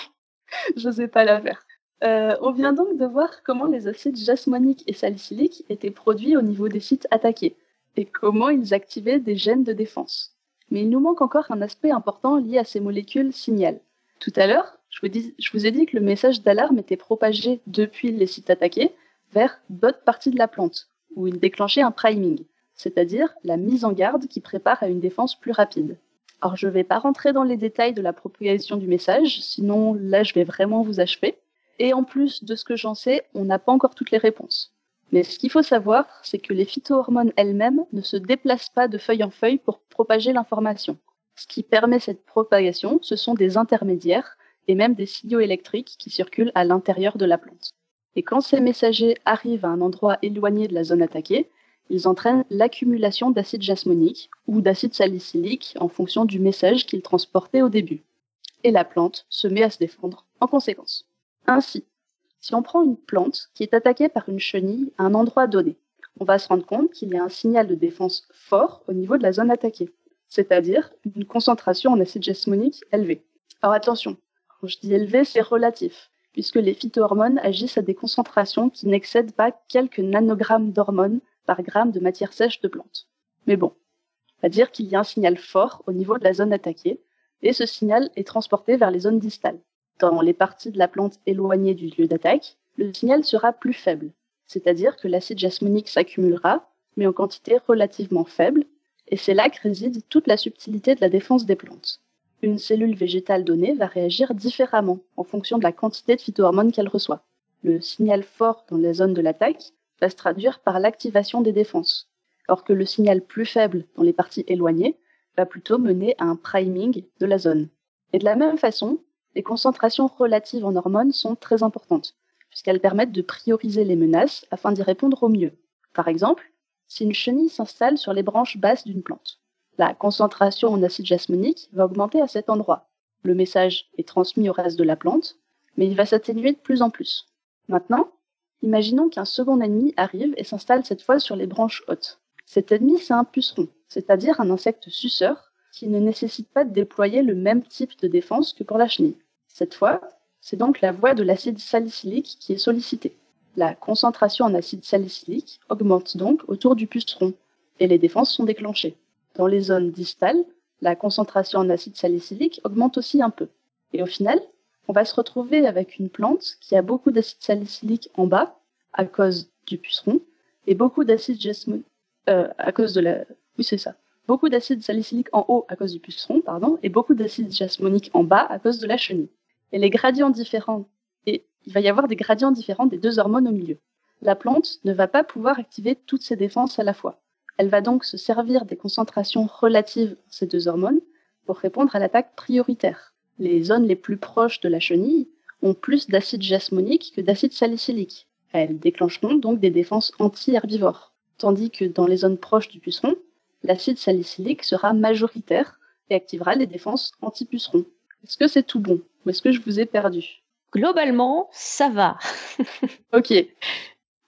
Je sais pas la faire. Euh, on vient donc de voir comment les acides jasmoniques et salicyliques étaient produits au niveau des sites attaqués et comment ils activaient des gènes de défense. Mais il nous manque encore un aspect important lié à ces molécules signal. Tout à l'heure, je, vous ai dit que le message d'alarme était propagé depuis les sites attaqués vers d'autres parties de la plante, où il déclenchait un priming, c'est-à-dire la mise en garde qui prépare à une défense plus rapide. Alors je ne vais pas rentrer dans les détails de la propagation du message, sinon là je vais vraiment vous achever. Et en plus de ce que j'en sais, on n'a pas encore toutes les réponses. Mais ce qu'il faut savoir, c'est que les phytohormones elles-mêmes ne se déplacent pas de feuille en feuille pour propager l'information. Ce qui permet cette propagation, ce sont des intermédiaires et même des signaux électriques qui circulent à l'intérieur de la plante. Et quand ces messagers arrivent à un endroit éloigné de la zone attaquée, ils entraînent l'accumulation d'acide jasmonique ou d'acide salicylique en fonction du message qu'ils transportaient au début. Et la plante se met à se défendre en conséquence. Ainsi, si on prend une plante qui est attaquée par une chenille à un endroit donné, on va se rendre compte qu'il y a un signal de défense fort au niveau de la zone attaquée, c'est-à-dire une concentration en acide jasmonique élevée. Alors attention, quand je dis élevé, c'est relatif, puisque les phytohormones agissent à des concentrations qui n'excèdent pas quelques nanogrammes d'hormones par gramme de matière sèche de plante. Mais bon, on va dire qu'il y a un signal fort au niveau de la zone attaquée, et ce signal est transporté vers les zones distales. Dans les parties de la plante éloignées du lieu d'attaque, le signal sera plus faible, c'est-à-dire que l'acide jasmonique s'accumulera, mais en quantité relativement faible, et c'est là que réside toute la subtilité de la défense des plantes. Une cellule végétale donnée va réagir différemment en fonction de la quantité de phytohormones qu'elle reçoit. Le signal fort dans la zone de l'attaque va se traduire par l'activation des défenses, alors que le signal plus faible dans les parties éloignées va plutôt mener à un priming de la zone. Et de la même façon, les concentrations relatives en hormones sont très importantes, puisqu'elles permettent de prioriser les menaces afin d'y répondre au mieux. Par exemple, si une chenille s'installe sur les branches basses d'une plante, la concentration en acide jasmonique va augmenter à cet endroit. Le message est transmis au reste de la plante, mais il va s'atténuer de plus en plus. Maintenant, imaginons qu'un second ennemi arrive et s'installe cette fois sur les branches hautes. Cet ennemi, c'est un puceron, c'est-à-dire un insecte suceur qui ne nécessite pas de déployer le même type de défense que pour la chenille. Cette fois, c'est donc la voie de l'acide salicylique qui est sollicitée. La concentration en acide salicylique augmente donc autour du puceron et les défenses sont déclenchées. Dans les zones distales, la concentration en acide salicylique augmente aussi un peu. Et au final, on va se retrouver avec une plante qui a beaucoup d'acide salicylique en bas à cause du puceron et beaucoup d'acide jasmonique euh, à cause de la oui beaucoup d'acide salicylique en haut à cause du puceron pardon et beaucoup d'acide jasmonique en bas à cause de la chenille et les gradients différents, et il va y avoir des gradients différents des deux hormones au milieu. La plante ne va pas pouvoir activer toutes ses défenses à la fois. Elle va donc se servir des concentrations relatives de ces deux hormones pour répondre à l'attaque prioritaire. Les zones les plus proches de la chenille ont plus d'acide jasmonique que d'acide salicylique. Elles déclencheront donc des défenses anti-herbivores, tandis que dans les zones proches du puceron, l'acide salicylique sera majoritaire et activera les défenses anti-pucerons. Est-ce que c'est tout bon? Ou est-ce que je vous ai perdu? Globalement, ça va. ok,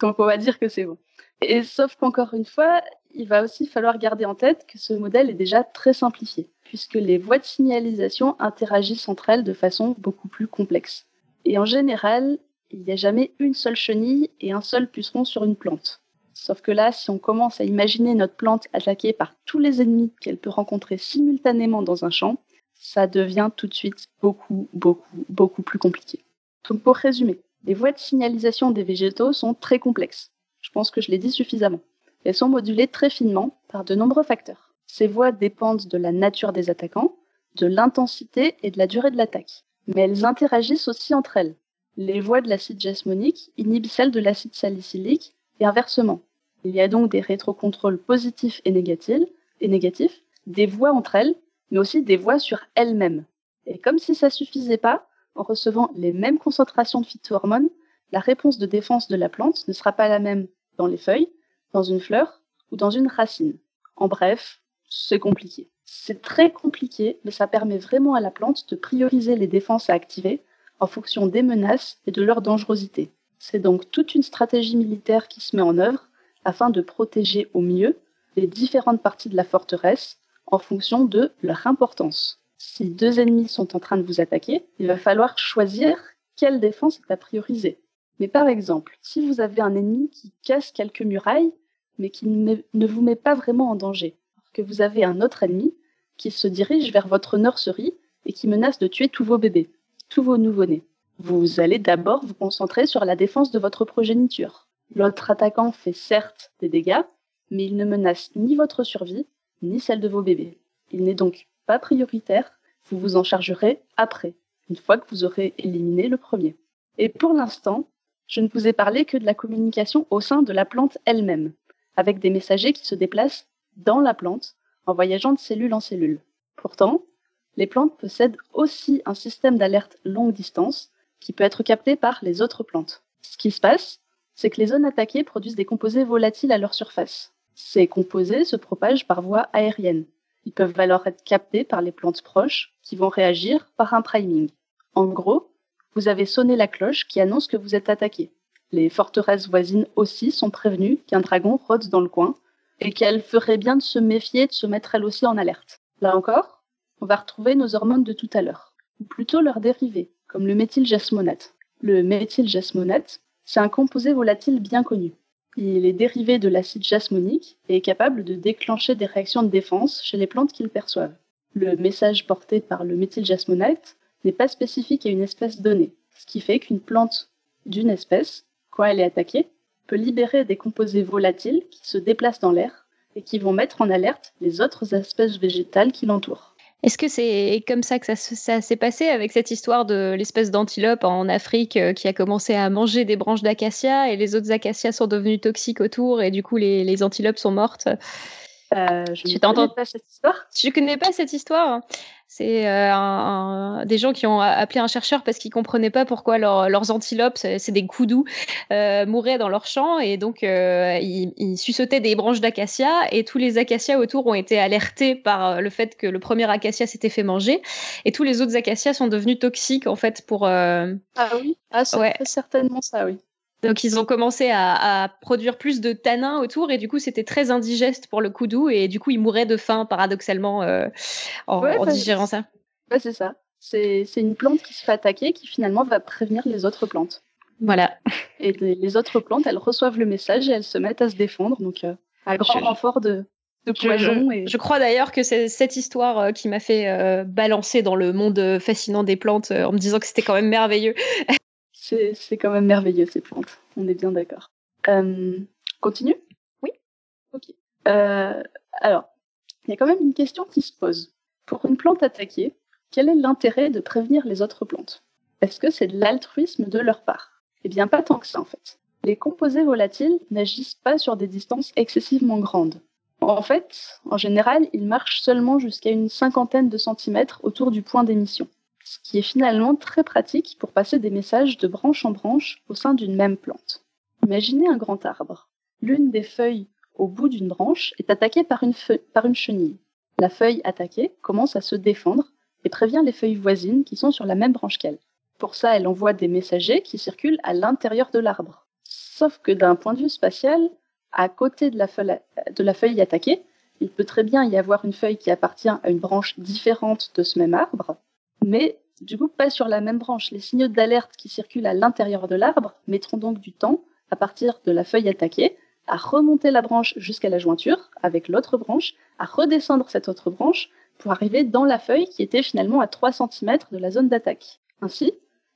donc on va dire que c'est bon. Et sauf qu'encore une fois, il va aussi falloir garder en tête que ce modèle est déjà très simplifié, puisque les voies de signalisation interagissent entre elles de façon beaucoup plus complexe. Et en général, il n'y a jamais une seule chenille et un seul puceron sur une plante. Sauf que là, si on commence à imaginer notre plante attaquée par tous les ennemis qu'elle peut rencontrer simultanément dans un champ, ça devient tout de suite beaucoup, beaucoup, beaucoup plus compliqué. Donc pour résumer, les voies de signalisation des végétaux sont très complexes. Je pense que je l'ai dit suffisamment. Elles sont modulées très finement par de nombreux facteurs. Ces voies dépendent de la nature des attaquants, de l'intensité et de la durée de l'attaque. Mais elles interagissent aussi entre elles. Les voies de l'acide jasmonique inhibent celles de l'acide salicylique et inversement. Il y a donc des rétrocontrôles positifs et négatifs, et négatifs, des voies entre elles, mais aussi des voies sur elles-mêmes. Et comme si ça suffisait pas, en recevant les mêmes concentrations de phytohormones, la réponse de défense de la plante ne sera pas la même dans les feuilles, dans une fleur ou dans une racine. En bref, c'est compliqué. C'est très compliqué, mais ça permet vraiment à la plante de prioriser les défenses à activer en fonction des menaces et de leur dangerosité. C'est donc toute une stratégie militaire qui se met en œuvre afin de protéger au mieux les différentes parties de la forteresse en fonction de leur importance. Si deux ennemis sont en train de vous attaquer, il va falloir choisir quelle défense est à prioriser. Mais par exemple, si vous avez un ennemi qui casse quelques murailles, mais qui ne vous met pas vraiment en danger, que vous avez un autre ennemi qui se dirige vers votre nurserie et qui menace de tuer tous vos bébés, tous vos nouveau-nés. Vous allez d'abord vous concentrer sur la défense de votre progéniture. L'autre attaquant fait certes des dégâts, mais il ne menace ni votre survie, ni celle de vos bébés. Il n'est donc pas prioritaire, vous vous en chargerez après, une fois que vous aurez éliminé le premier. Et pour l'instant, je ne vous ai parlé que de la communication au sein de la plante elle-même, avec des messagers qui se déplacent dans la plante en voyageant de cellule en cellule. Pourtant, les plantes possèdent aussi un système d'alerte longue distance qui peut être capté par les autres plantes. Ce qui se passe, c'est que les zones attaquées produisent des composés volatiles à leur surface. Ces composés se propagent par voie aérienne. Ils peuvent alors être captés par les plantes proches qui vont réagir par un priming. En gros, vous avez sonné la cloche qui annonce que vous êtes attaqué. Les forteresses voisines aussi sont prévenues qu'un dragon rôde dans le coin et qu'elles feraient bien de se méfier de se mettre elles aussi en alerte. Là encore, on va retrouver nos hormones de tout à l'heure, ou plutôt leurs dérivés, comme le méthyljasmonate. Le méthyljasmonate, c'est un composé volatile bien connu. Il est dérivé de l'acide jasmonique et est capable de déclencher des réactions de défense chez les plantes qui le perçoivent. Le message porté par le méthyljasmonate n'est pas spécifique à une espèce donnée, ce qui fait qu'une plante d'une espèce, quand elle est attaquée, peut libérer des composés volatiles qui se déplacent dans l'air et qui vont mettre en alerte les autres espèces végétales qui l'entourent. Est-ce que c'est comme ça que ça, s'est passé avec cette histoire de l'espèce d'antilope en Afrique euh, qui a commencé à manger des branches d'acacia et les autres acacias sont devenus toxiques autour et du coup les antilopes sont mortes? Euh, je ne connais pas cette histoire. Je connais pas cette histoire. C'est euh, des gens qui ont appelé un chercheur parce qu'ils comprenaient pas pourquoi leurs antilopes, c'est des coudous, euh, mouraient dans leur champ et donc euh, ils, ils, des branches d'acacia et tous les acacias autour ont été alertés par le fait que le premier acacia s'était fait manger et tous les autres acacias sont devenus toxiques en fait pour. Ah oui, ah, c'est certainement ça, oui. Donc ils ont commencé à, produire plus de tanins autour et du coup c'était très indigeste pour le coudou et du coup ils mouraient de faim paradoxalement euh, en, bah, digérant ça. Ouais, c'est ça. C'est une plante qui se fait attaquer qui finalement va prévenir les autres plantes. Voilà. Et les, autres plantes, elles reçoivent le message et elles se mettent à se défendre. Donc euh, à grand renfort de, de poison. Je, je, crois d'ailleurs que c'est cette histoire euh, qui m'a fait balancer dans le monde fascinant des plantes en me disant que c'était quand même merveilleux. [LAUGHS] C'est quand même merveilleux ces plantes, on est bien d'accord. Euh, continue? Oui. Ok. Euh, alors, il y a quand même une question qui se pose. Pour une plante attaquée, quel est l'intérêt de prévenir les autres plantes? Est-ce que c'est de l'altruisme de leur part? Eh bien, pas tant que ça en fait. Les composés volatiles n'agissent pas sur des distances excessivement grandes. En fait, en général, ils marchent seulement jusqu'à une cinquantaine de centimètres autour du point d'émission ce qui est finalement très pratique pour passer des messages de branche en branche au sein d'une même plante. Imaginez un grand arbre. L'une des feuilles au bout d'une branche est attaquée par une, chenille. La feuille attaquée commence à se défendre et prévient les feuilles voisines qui sont sur la même branche qu'elle. Pour ça, elle envoie des messagers qui circulent à l'intérieur de l'arbre. Sauf que d'un point de vue spatial, à côté de la feuille attaquée, il peut très bien y avoir une feuille qui appartient à une branche différente de ce même arbre, mais du coup pas sur la même branche. Les signaux d'alerte qui circulent à l'intérieur de l'arbre mettront donc du temps, à partir de la feuille attaquée, à remonter la branche jusqu'à la jointure avec l'autre branche, à redescendre cette autre branche pour arriver dans la feuille qui était finalement à 3 cm de la zone d'attaque. Ainsi,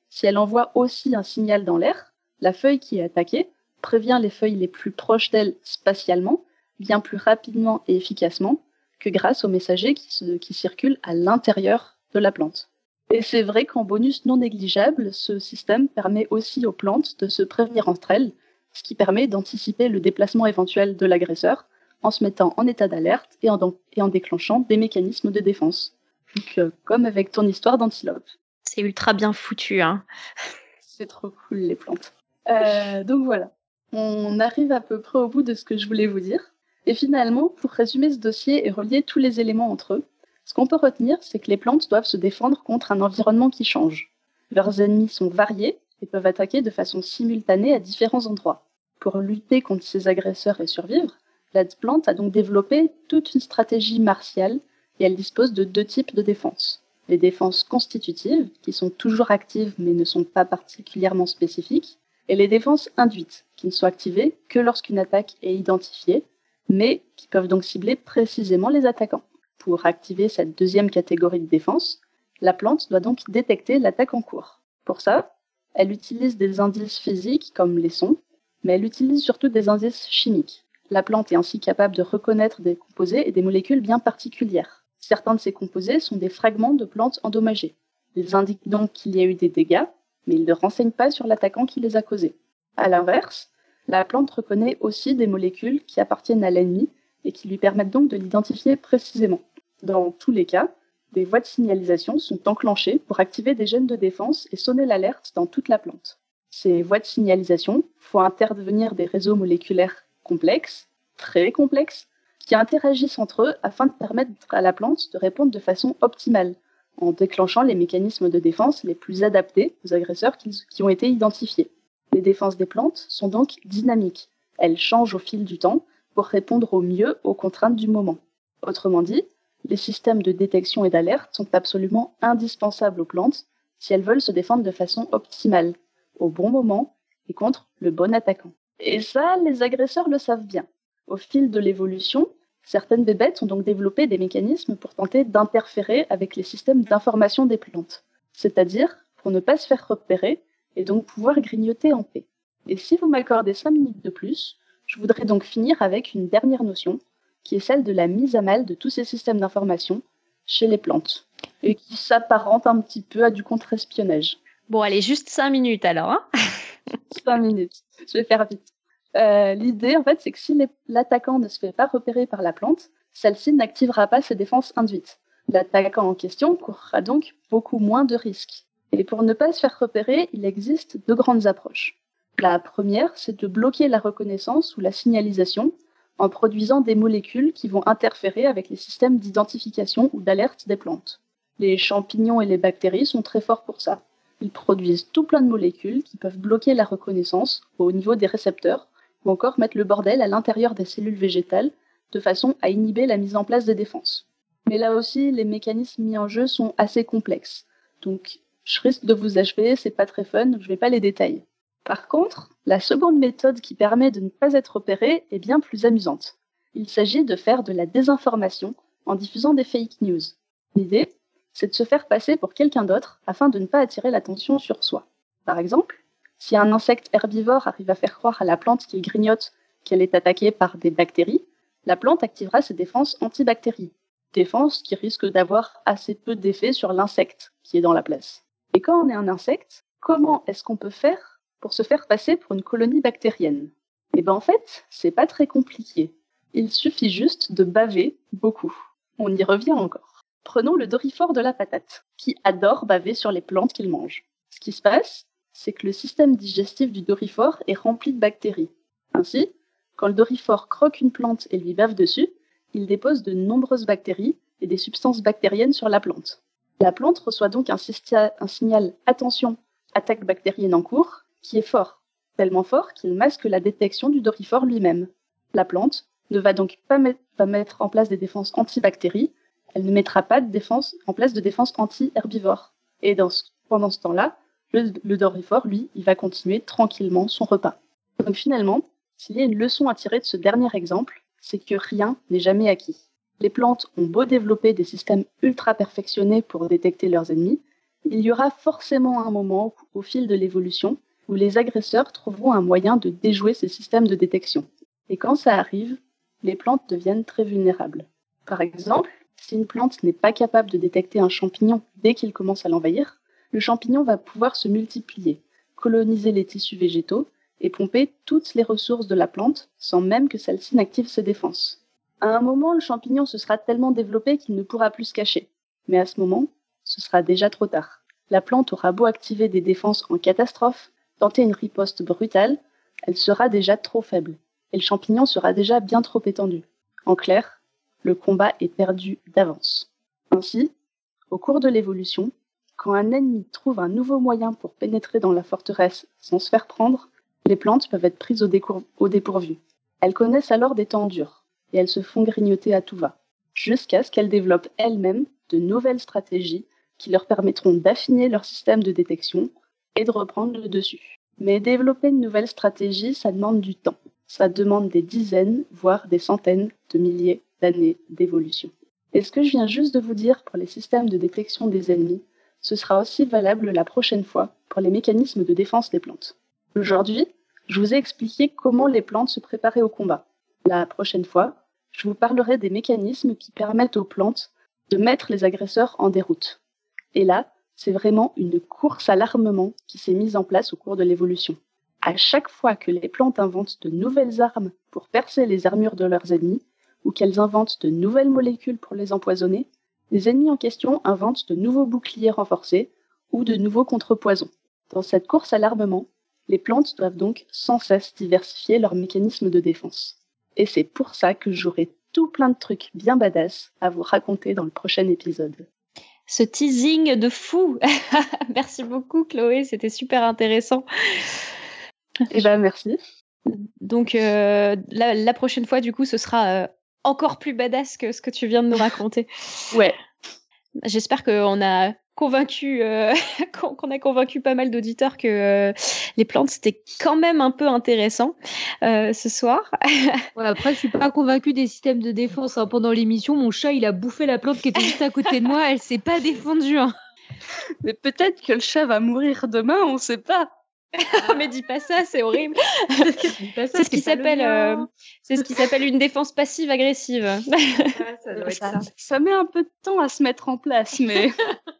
si elle envoie aussi un signal dans l'air, la feuille qui est attaquée prévient les feuilles les plus proches d'elle spatialement, bien plus rapidement et efficacement que grâce aux messagers qui, qui circulent à l'intérieur de la plante. Et c'est vrai qu'en bonus non négligeable, ce système permet aussi aux plantes de se prévenir entre elles ce qui permet d'anticiper le déplacement éventuel de l'agresseur en se mettant en état d'alerte et, en, déclenchant des mécanismes de défense. Euh, comme avec ton histoire d'antilope. C'est ultra bien foutu, hein. [LAUGHS] C'est trop cool, les plantes. Euh, donc voilà, on arrive à peu près au bout de ce que je voulais vous dire. Et finalement, pour résumer ce dossier et relier tous les éléments entre eux, ce qu'on peut retenir, c'est que les plantes doivent se défendre contre un environnement qui change. Leurs ennemis sont variés et peuvent attaquer de façon simultanée à différents endroits. Pour lutter contre ces agresseurs et survivre, la plante a donc développé toute une stratégie martiale et elle dispose de deux types de défense. Les défenses constitutives, qui sont toujours actives mais ne sont pas particulièrement spécifiques, et les défenses induites, qui ne sont activées que lorsqu'une attaque est identifiée, mais qui peuvent donc cibler précisément les attaquants. Pour activer cette deuxième catégorie de défense, la plante doit donc détecter l'attaque en cours. Pour ça, elle utilise des indices physiques comme les sons, mais elle utilise surtout des indices chimiques. La plante est ainsi capable de reconnaître des composés et des molécules bien particulières. Certains de ces composés sont des fragments de plantes endommagées. Ils indiquent donc qu'il y a eu des dégâts, mais ils ne renseignent pas sur l'attaquant qui les a causés. À l'inverse, la plante reconnaît aussi des molécules qui appartiennent à l'ennemi et qui lui permettent donc de l'identifier précisément. Dans tous les cas, des voies de signalisation sont enclenchées pour activer des gènes de défense et sonner l'alerte dans toute la plante. Ces voies de signalisation font intervenir des réseaux moléculaires complexes, très complexes, qui interagissent entre eux afin de permettre à la plante de répondre de façon optimale, en déclenchant les mécanismes de défense les plus adaptés aux agresseurs qui ont été identifiés. Les défenses des plantes sont donc dynamiques. Elles changent au fil du temps pour répondre au mieux aux contraintes du moment. Autrement dit, les systèmes de détection et d'alerte sont absolument indispensables aux plantes si elles veulent se défendre de façon optimale, au bon moment et contre le bon attaquant. Et ça, les agresseurs le savent bien. Au fil de l'évolution, certaines bébêtes ont donc développé des mécanismes pour tenter d'interférer avec les systèmes d'information des plantes, c'est-à-dire pour ne pas se faire repérer et donc pouvoir grignoter en paix. Et si vous m'accordez 5 minutes de plus, je voudrais donc finir avec une dernière notion qui est celle de la mise à mal de tous ces systèmes d'information chez les plantes, et qui s'apparente un petit peu à du contre-espionnage. Bon, allez, juste cinq minutes alors. Hein [LAUGHS] cinq minutes, je vais faire vite. Euh, l'idée, en fait, c'est que si l'attaquant ne se fait pas repérer par la plante, celle-ci n'activera pas ses défenses induites. L'attaquant en question courra donc beaucoup moins de risques. Et pour ne pas se faire repérer, il existe deux grandes approches. La première, c'est de bloquer la reconnaissance ou la signalisation en produisant des molécules qui vont interférer avec les systèmes d'identification ou d'alerte des plantes. Les champignons et les bactéries sont très forts pour ça. Ils produisent tout plein de molécules qui peuvent bloquer la reconnaissance au niveau des récepteurs ou encore mettre le bordel à l'intérieur des cellules végétales de façon à inhiber la mise en place des défenses. Mais là aussi, les mécanismes mis en jeu sont assez complexes. Donc, je risque de vous achever, c'est pas très fun, je vais pas les détailler. Par contre, la seconde méthode qui permet de ne pas être opéré est bien plus amusante. Il s'agit de faire de la désinformation en diffusant des fake news. L'idée, c'est de se faire passer pour quelqu'un d'autre afin de ne pas attirer l'attention sur soi. Par exemple, si un insecte herbivore arrive à faire croire à la plante qu'il grignote qu'elle est attaquée par des bactéries, la plante activera ses défenses antibactéries, défenses qui risquent d'avoir assez peu d'effet sur l'insecte qui est dans la place. Et quand on est un insecte, comment est-ce qu'on peut faire pour se faire passer pour une colonie bactérienne Eh bien en fait, c'est pas très compliqué. Il suffit juste de baver beaucoup. On y revient encore. Prenons le dorifort de la patate, qui adore baver sur les plantes qu'il mange. Ce qui se passe, c'est que le système digestif du dorifort est rempli de bactéries. Ainsi, quand le dorifort croque une plante et lui bave dessus, il dépose de nombreuses bactéries et des substances bactériennes sur la plante. La plante reçoit donc un signal attention, attaque bactérienne en cours, qui est fort, tellement fort qu'il masque la détection du dorifort lui-même. La plante ne va donc pas mettre en place des défenses anti-bactéries, elle ne mettra pas de défense, en place de défense anti-herbivore. Et pendant ce temps-là, le, le lui, il va continuer tranquillement son repas. Donc finalement, s'il y a une leçon à tirer de ce dernier exemple, c'est que rien n'est jamais acquis. Les plantes ont beau développer des systèmes ultra perfectionnés pour détecter leurs ennemis, il y aura forcément un moment au fil de l'évolution où les agresseurs trouveront un moyen de déjouer ces systèmes de détection. Et quand ça arrive, les plantes deviennent très vulnérables. Par exemple, si une plante n'est pas capable de détecter un champignon dès qu'il commence à l'envahir, le champignon va pouvoir se multiplier, coloniser les tissus végétaux et pomper toutes les ressources de la plante sans même que celle-ci n'active ses défenses. À un moment, le champignon se sera tellement développé qu'il ne pourra plus se cacher. Mais à ce moment, ce sera déjà trop tard. La plante aura beau activer des défenses en catastrophe, tenter une riposte brutale, elle sera déjà trop faible, et le champignon sera déjà bien trop étendu. En clair, le combat est perdu d'avance. Ainsi, au cours de l'évolution, quand un ennemi trouve un nouveau moyen pour pénétrer dans la forteresse sans se faire prendre, les plantes peuvent être prises au, au dépourvu. Elles connaissent alors des temps durs, et elles se font grignoter à tout va, jusqu'à ce qu'elles développent elles-mêmes de nouvelles stratégies qui leur permettront d'affiner leur système de détection et de reprendre le dessus. Mais développer une nouvelle stratégie, ça demande du temps. Ça demande des dizaines, voire des centaines de milliers d'années d'évolution. Et ce que je viens juste de vous dire pour les systèmes de détection des ennemis, ce sera aussi valable la prochaine fois pour les mécanismes de défense des plantes. Aujourd'hui, je vous ai expliqué comment les plantes se préparaient au combat. La prochaine fois, je vous parlerai des mécanismes qui permettent aux plantes de mettre les agresseurs en déroute. Et là, c'est vraiment une course à l'armement qui s'est mise en place au cours de l'évolution. À chaque fois que les plantes inventent de nouvelles armes pour percer les armures de leurs ennemis, ou qu'elles inventent de nouvelles molécules pour les empoisonner, les ennemis en question inventent de nouveaux boucliers renforcés ou de nouveaux contrepoisons. Dans cette course à l'armement, les plantes doivent donc sans cesse diversifier leurs mécanismes de défense. Et c'est pour ça que j'aurai tout plein de trucs bien badass à vous raconter dans le prochain épisode. Ce teasing de fou. [LAUGHS] merci beaucoup Chloé, c'était super intéressant. Eh ben merci. Donc euh, la, prochaine fois du coup ce sera euh, encore plus badass que ce que tu viens de nous raconter. ouais. J'espère qu'on a convaincu, euh, [LAUGHS] qu'on a convaincu pas mal d'auditeurs que euh, les plantes c'était quand même un peu intéressant euh, ce soir. [LAUGHS] ouais, après, je suis pas convaincue des systèmes de défense. Hein. Pendant l'émission, mon chat il a bouffé la plante qui était juste à côté de moi. Elle s'est pas défendue. Hein. Mais peut-être que le chat va mourir demain, on sait pas. mais dis pas ça, c'est horrible. c'est ce qui s'appelle, euh, c'est ce qui s'appelle une défense passive agressive. ça, ça, met un peu de temps à se mettre en place, mais. [LAUGHS]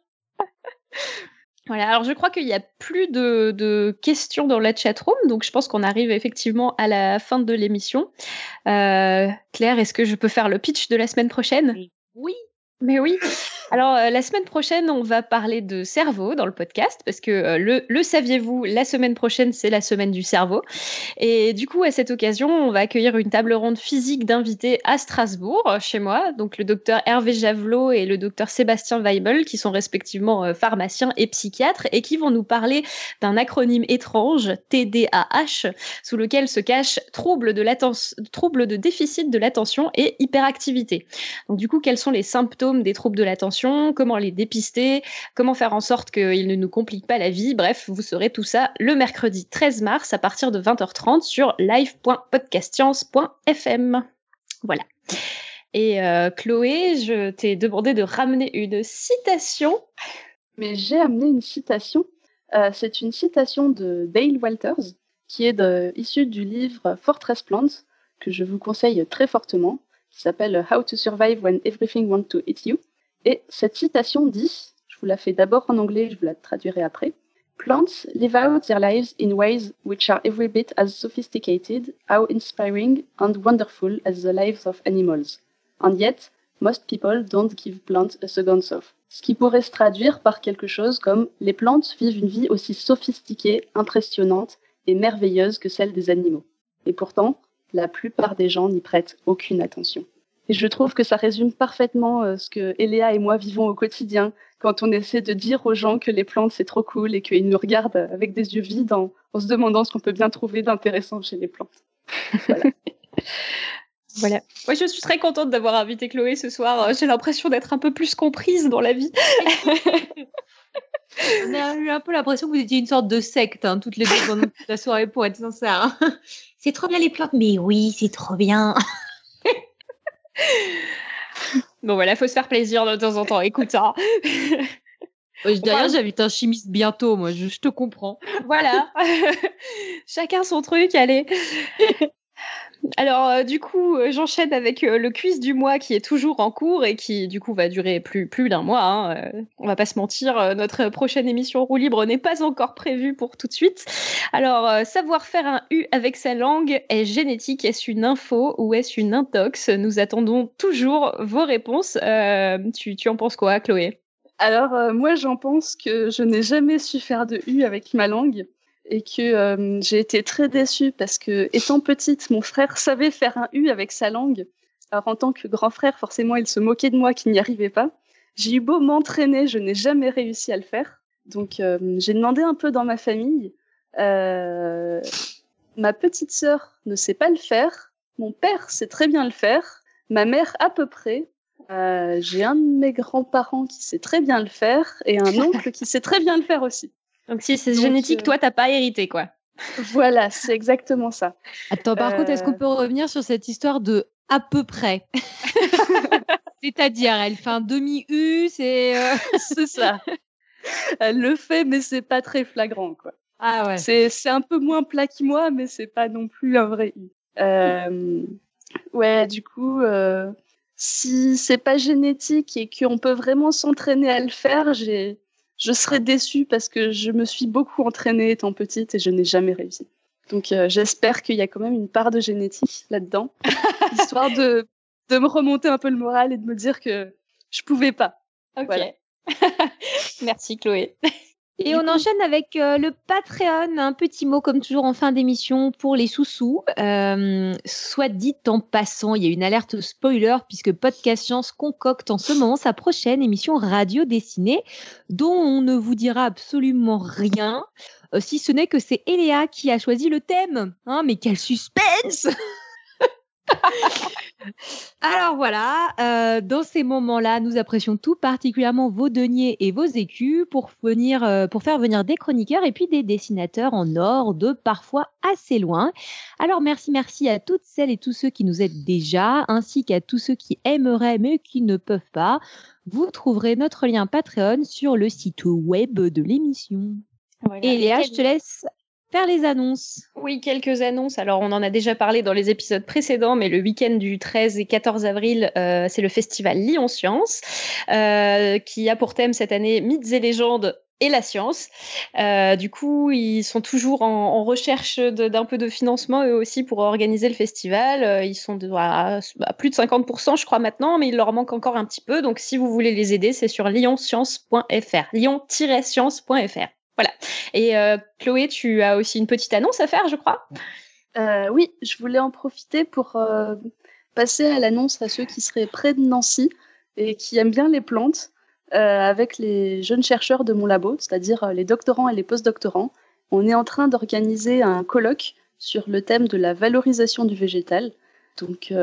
Voilà, alors je crois qu'il n'y a plus de, questions dans la chatroom, donc je pense qu'on arrive effectivement à la fin de l'émission. Euh, Claire, est-ce que je peux faire le pitch de la semaine prochaine? Oui. Mais oui. Alors, euh, la semaine prochaine, on va parler de cerveau dans le podcast parce que euh, le, le saviez-vous, la semaine prochaine, c'est la semaine du cerveau. Et du coup, à cette occasion, on va accueillir une table ronde physique d'invités à Strasbourg, chez moi. Donc, le docteur Hervé Javelot et le docteur Sébastien Weibel, qui sont respectivement euh, pharmaciens et psychiatres et qui vont nous parler d'un acronyme étrange, TDAH, sous lequel se cache trouble de, trouble de déficit de l'attention et hyperactivité. Donc, du coup, quels sont les symptômes des troubles de l'attention comment les dépister, comment faire en sorte qu'ils ne nous compliquent pas la vie. Bref, vous saurez tout ça le mercredi 13 mars à partir de 20h30 sur live.podcastscience.fm. Voilà. Et euh, Chloé, je t'ai demandé de ramener une citation. Mais j'ai amené une citation. Euh, c'est une citation de Dale Walters, qui est issue du livre Fortress Plants, que je vous conseille très fortement, qui s'appelle How to Survive When Everything Wants to Eat You. Et cette citation dit, je vous la fais d'abord en anglais, je vous la traduirai après. Plants live out their lives in ways which are every bit as sophisticated, how inspiring and wonderful as the lives of animals. And yet, most people don't give plants a second thought. Ce qui pourrait se traduire par quelque chose comme les plantes vivent une vie aussi sophistiquée, impressionnante et merveilleuse que celle des animaux. Et pourtant, la plupart des gens n'y prêtent aucune attention. Et je trouve que ça résume parfaitement euh, ce que Eléa et moi vivons au quotidien quand on essaie de dire aux gens que les plantes c'est trop cool et qu'ils nous regardent avec des yeux vides en, se demandant ce qu'on peut bien trouver d'intéressant chez les plantes. Voilà. [LAUGHS] voilà. Moi, je suis très contente d'avoir invité Chloé ce soir. J'ai l'impression d'être un peu plus comprise dans la vie. [LAUGHS] On a eu un peu l'impression que vous étiez une sorte de secte, hein, toutes les deux pendant toute la soirée, pour être sincère. Hein. [LAUGHS] C'est trop bien les plantes, mais oui, c'est trop bien. [LAUGHS] bon, voilà, faut se faire plaisir de temps en temps. Écoute, ça. Hein. [LAUGHS] Derrière, j'habite un chimiste bientôt, moi, je te comprends. Voilà. Chacun son truc, allez. Alors, euh, du coup, euh, j'enchaîne avec euh, le quiz du mois qui est toujours en cours et qui, du coup, va durer plus, d'un mois. Hein. on va pas se mentir, notre prochaine émission roue libre n'est pas encore prévue pour tout de suite. Alors, savoir faire un U avec sa langue est génétique, est-ce une info ou est-ce une intox? Nous attendons toujours vos réponses. Tu en penses quoi, Chloé? Alors, moi, j'en pense que je n'ai jamais su faire de U avec ma langue et que euh, j'ai été très déçue parce que, étant petite, mon frère savait faire un U avec sa langue. Alors, en tant que grand frère, forcément, il se moquait de moi qui n'y arrivait pas. J'ai eu beau m'entraîner, je n'ai jamais réussi à le faire. Donc, euh, j'ai demandé un peu dans ma famille. Euh, ma petite sœur ne sait pas le faire. Mon père sait très bien le faire. Ma mère à peu près. j'ai un de mes grands-parents qui sait très bien le faire et un [LAUGHS] oncle qui sait très bien le faire aussi. Donc si c'est génétique, euh, toi, t'as pas hérité, quoi. [LAUGHS] Voilà, c'est exactement ça. Attends, par contre, est-ce qu'on euh. peut revenir sur cette histoire de à peu près? [LAUGHS] C'est-à-dire, elle fait un demi-U, c'est euh, [LAUGHS] c'est ça. Elle le fait, mais c'est pas très flagrant, quoi. Ah ouais. C'est un peu moins plat que moi, mais c'est pas non plus un vrai U. ouais, du coup, si c'est pas génétique et qu'on peut vraiment s'entraîner à le faire, j'ai je serais déçue parce que je me suis beaucoup entraînée étant petite et je n'ai jamais réussi. Donc euh, j'espère qu'il y a quand même une part de génétique là-dedans, [LAUGHS] histoire de, de me remonter un peu le moral et de me dire que je pouvais pas. Ok. [LAUGHS] Merci Chloé. Et on enchaîne avec euh, le Patreon, un petit mot comme toujours en fin d'émission pour les sous-sous. Euh, soit dit en passant, il y a une alerte spoiler puisque Podcast Science concocte en ce moment sa prochaine émission radio dessinée dont on ne vous dira absolument rien, euh, si ce n'est que c'est Eléa qui a choisi le thème. Hein, mais quel suspense [LAUGHS] Alors voilà, euh, dans ces moments-là, nous apprécions tout particulièrement vos deniers et vos écus pour, venir, euh, pour faire venir des chroniqueurs et puis des dessinateurs en or de parfois assez loin. Alors merci, merci à toutes celles et tous ceux qui nous aident déjà, ainsi qu'à tous ceux qui aimeraient mais qui ne peuvent pas. Vous trouverez notre lien Patreon sur le site web de l'émission. Et Léa, je te laisse faire les annonces. Oui, quelques annonces. Alors, on en a déjà parlé dans les épisodes précédents, mais le week-end du 13 et 14 avril, euh, c'est le festival Lyon Science, euh, qui a pour thème cette année Mythes et légendes et la science. Euh, du coup, ils sont toujours en, recherche d'un peu de financement eux aussi pour organiser le festival. Ils sont à, plus de 50%, je crois maintenant, mais il leur manque encore un petit peu. Donc, si vous voulez les aider, c'est sur lyonscience.fr, lyon-science.fr. Voilà. Et euh, Chloé, tu as aussi une petite annonce à faire, je crois. Euh, oui, je voulais en profiter pour euh, passer à l'annonce à ceux qui seraient près de Nancy et qui aiment bien les plantes, avec les jeunes chercheurs de mon labo, c'est-à-dire les doctorants et les postdoctorants. On est en train d'organiser un colloque sur le thème de la valorisation du végétal. Donc,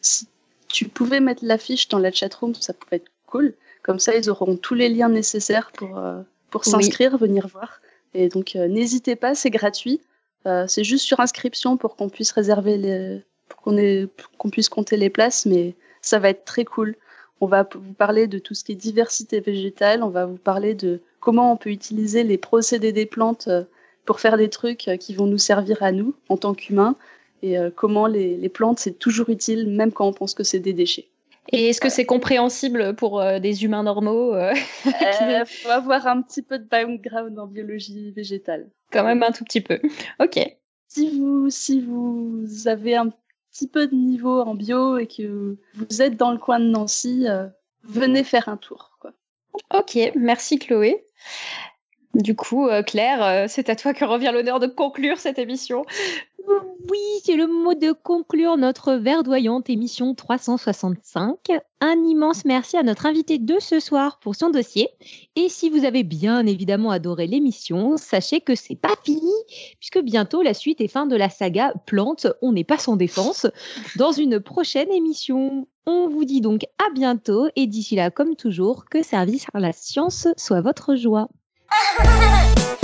si tu pouvais mettre l'affiche dans la chatroom, ça pourrait être cool. Comme ça, ils auront tous les liens nécessaires pour pour s'inscrire, venir voir. Et donc, euh, n'hésitez pas, c'est gratuit. Euh, c'est juste sur inscription pour qu'on puisse réserver les, pour qu'on qu'on puisse compter les places, mais ça va être très cool. On va vous parler de tout ce qui est diversité végétale. On va vous parler de comment on peut utiliser les procédés des plantes euh, pour faire des trucs qui vont nous servir à nous en tant qu'humains et comment les, les plantes c'est toujours utile même quand on pense que c'est des déchets. Et est-ce que c'est compréhensible pour euh, des humains normaux Il euh, [LAUGHS] euh, faut avoir un petit peu de background en biologie végétale. Quand même un tout petit peu. [LAUGHS] Ok. Si vous, si vous avez un petit peu de niveau en bio et que vous êtes dans le coin de Nancy, venez faire un tour. Ok, merci Chloé. Du coup, euh, Claire, euh, c'est à toi que revient l'honneur de conclure cette émission. Oui, c'est le mot de conclure notre verdoyante émission 365. Un immense merci à notre invité de ce soir pour son dossier. Et si vous avez bien évidemment adoré l'émission, sachez que c'est pas fini, puisque bientôt la suite et fin de la saga Plante, on n'est pas sans défense, dans une prochaine émission. On vous dit donc à bientôt et d'ici là, comme toujours, que service à la science soit votre joie. [LAUGHS]